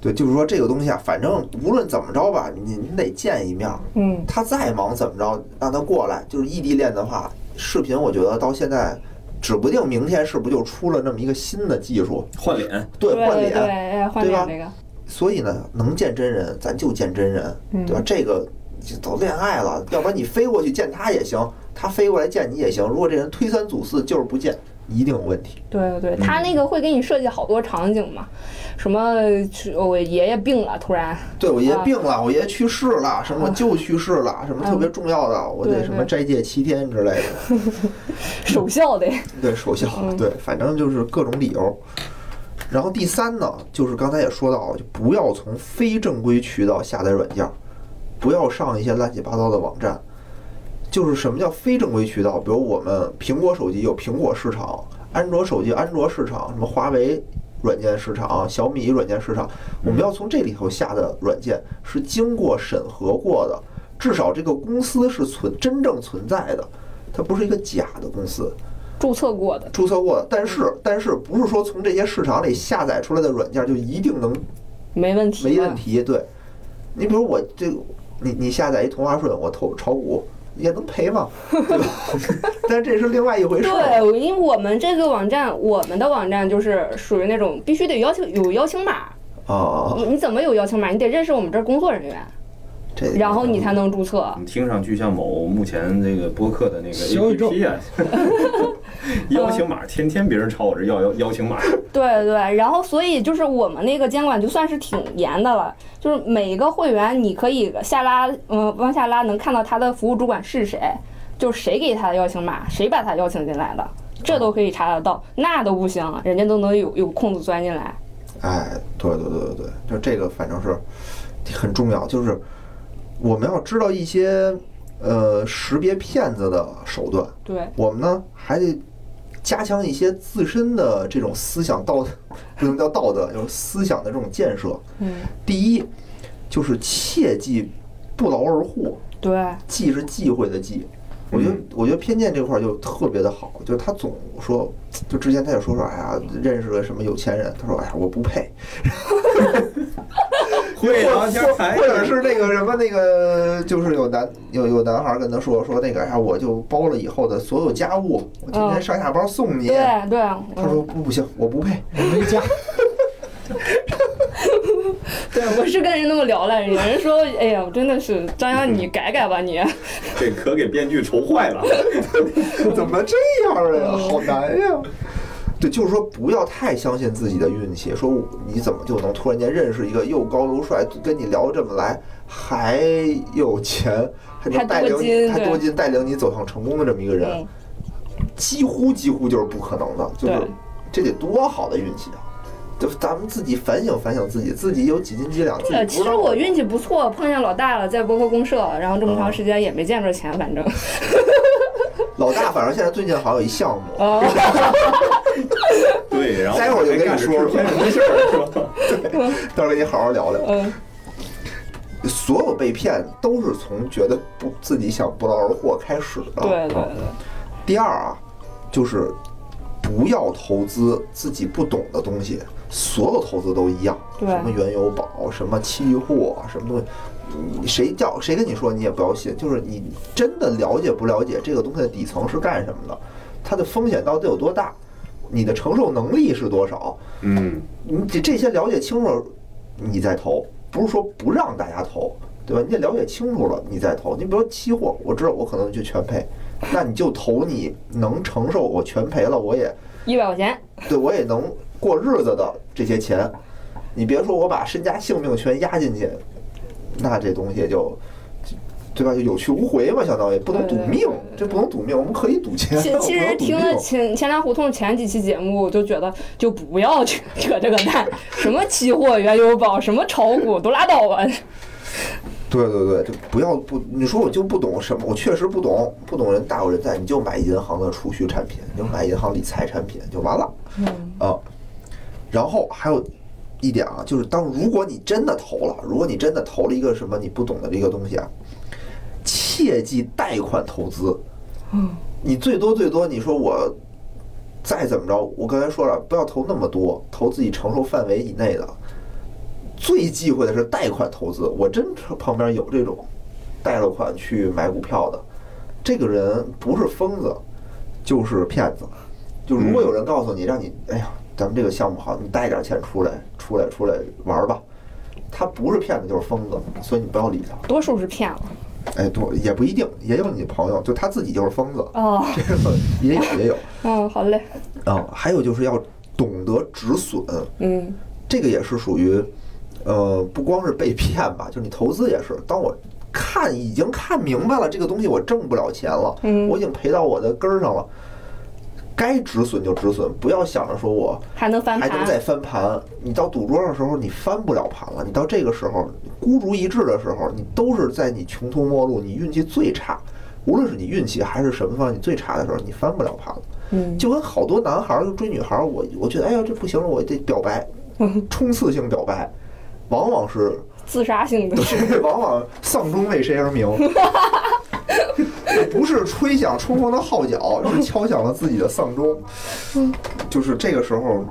对，就是说这个东西啊，反正无论怎么着吧，你你得见一面儿。嗯，他再忙怎么着，让他过来。就是异地恋的话，视频我觉得到现在，指不定明天是不是就出了那么一个新的技术，换脸，对，换对对，脸。对吧脸这个。所以呢，能见真人咱就见真人，嗯对吧？这个就都恋爱了，要不然你飞过去见他也行，他飞过来见你也行。如果这人推三阻四就是不见，一定有问题。对对，他那个会给你设计好多场景嘛，什么我爷爷病了，突然，对我爷爷病了，我爷爷去世了，什么舅去世了，什么特别重要的，我得什么斋戒七天之类的，(laughs) 守孝得，(laughs) 对守孝，对，反正就是各种理由。然后第三呢，就是刚才也说到了，就不要从非正规渠道下载软件，不要上一些乱七八糟的网站。就是什么叫非正规渠道？比如我们苹果手机有苹果市场，安卓手机安卓市场，什么华为软件市场、小米软件市场，我们要从这里头下的软件是经过审核过的，至少这个公司是存真正存在的，它不是一个假的公司，注册过的，注册过的。但是但是不是说从这些市场里下载出来的软件就一定能没问题？没问题。对，你比如我这个你你下载一同花顺，我投炒股。也能赔嘛，(laughs) 但这是另外一回事。对，因为我们这个网站，我们的网站就是属于那种必须得邀请有邀请码。哦。你你怎么有邀请码？你得认识我们这儿工作人员。然后你才能注册。你听上去像某目前这个播客的那个 APP 啊，(laughs) (laughs) 邀请码天天别人朝我这要邀邀请码。对对，然后所以就是我们那个监管就算是挺严的了，就是每一个会员你可以下拉，嗯，往下拉能看到他的服务主管是谁，就是谁给他的邀请码，谁把他邀请进来的，这都可以查得到。那都不行，人家都能有有空子钻进来。哎，对对对对对，就这个反正是很重要，就是。我们要知道一些呃识别骗子的手段。对，我们呢还得加强一些自身的这种思想道，不能叫道德，就是思想的这种建设。嗯。第一，就是切忌不劳而获。对。忌是忌讳的忌。我觉得，我觉得偏见这块就特别的好，就是他总说，就之前他也说说，哎呀，认识个什么有钱人，他说，哎呀，我不配。(laughs) 会聊天或者是那个什么那个，就是有男有有男孩跟他说说那个啥，我就包了以后的所有家务，我今天上下班送你。对对。他说不不行，我不配，我没家。对，我是跟人那么聊了，有人说，哎呀，真的是张扬，你 (laughs) 改改吧你。这可给编剧愁坏了，(laughs) 怎么这样呀？好难呀。对，就是说不要太相信自己的运气。说你怎么就能突然间认识一个又高又帅，跟你聊这么来，还有钱，还能带领你，还多金带领你走向成功的这么一个人，几乎几乎就是不可能的。就是这得多好的运气啊！就咱们自己反省反省自己，自己有几斤几两。对，其实我运气不错，碰见老大了，在博客公社，然后这么长时间也没见着钱，反正。老大，反正现在最近好像有一项目。(laughs) (laughs) 对，然后待会儿就跟你说说，没事儿是吧？(laughs) 对，到时候跟你好好聊聊。嗯。所有被骗都是从觉得不自己想不劳而获开始的。对对对。第二啊，就是不要投资自己不懂的东西。所有投资都一样，什么原油宝，什么期货，什么东西，你谁叫谁跟你说你也不要信。就是你真的了解不了解这个东西的底层是干什么的，它的风险到底有多大？你的承受能力是多少？嗯，你这这些了解清楚，你再投，不是说不让大家投，对吧？你得了解清楚了，你再投。你比如期货，我知道我可能就全赔，那你就投你能承受，我全赔了，我也一百块钱，对我也能过日子的这些钱。你别说我把身家性命全压进去，那这东西就。对吧？就有去无回嘛，相当于不能赌命，这不能赌命，我们可以赌钱。其其实 (laughs) 听了前前粮胡同前几期节目，我就觉得就不要去 (laughs) 扯这个蛋，什么期货、原油宝，什么炒股，都拉倒吧。(laughs) 对对对，就不要不，你说我就不懂什么，我确实不懂，不懂人大有人在，你就买银行的储蓄产品，你就买银行理财产品就完了。嗯。啊，然后还有一点啊，就是当如果你真的投了，如果你真的投了一个什么你不懂的这个东西啊。切记贷款投资，嗯，你最多最多，你说我再怎么着，我刚才说了，不要投那么多，投自己承受范围以内的。最忌讳的是贷款投资，我真旁边有这种贷了款去买股票的，这个人不是疯子就是骗子。就如果有人告诉你，让你哎呀，咱们这个项目好，你带点钱出来，出来出来玩吧，他不是骗子就是疯子，所以你不要理他。多数是骗子。哎，多也不一定，也有你朋友，就他自己就是疯子哦，(laughs) 这个也有也有。嗯，好嘞。啊，还有就是要懂得止损，嗯这个也是属于，呃，不光是被骗吧，就你投资也是，当我看已经看明白了这个东西我挣不了钱了，嗯我已经赔到我的根儿上了，该止损就止损，不要想着说我还能翻还能再，翻盘。你到赌桌上的时候，你翻不了盘了。你到这个时候孤注一掷的时候，你都是在你穷途末路，你运气最差，无论是你运气还是什么方面，你最差的时候，你翻不了盘了。嗯就跟好多男孩儿追女孩儿，我我觉得哎呀这不行了，我得表白，冲刺性表白，往往是自杀性的，(laughs) 对，往往丧钟为谁而鸣？(laughs) 不是吹响冲锋的号角，是敲响了自己的丧钟。就是这个时候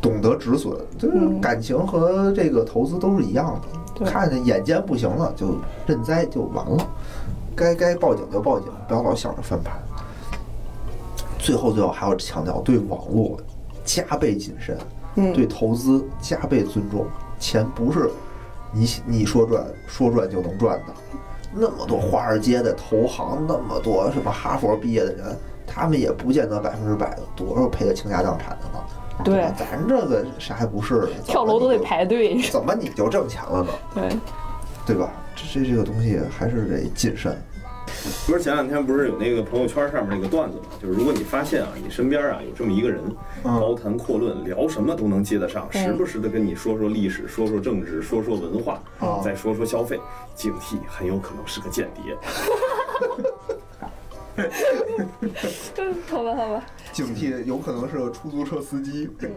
懂得止损，就是嗯感情和这个投资都是一样的。看见眼尖不行了，就认栽就完了。该该报警就报警，不要老想着翻盘。最后最后还要强调，对网络加倍谨慎，嗯对投资加倍尊重。钱不是你你说赚说赚就能赚的。那么多华尔街的投行，那么多什么哈佛毕业的人，他们也不见得百分之百的，多少赔的倾家荡产的呢？对吧咱这个啥也不是，跳楼都得排队，怎么你就挣钱了呢？对，对吧？这这这个东西还是得谨慎。不是前两天不是有那个朋友圈上面那个段子吗？就是如果你发现啊，你身边啊有这么一个人，嗯高谈阔论，聊什么都能接得上，嗯时不时的跟你说说历史，说说政治，说说文化，哦再说说消费，警惕，很有可能是个间谍。(laughs) (laughs) (laughs) 好吧好吧。警惕，有可能是个出租车司机。嗯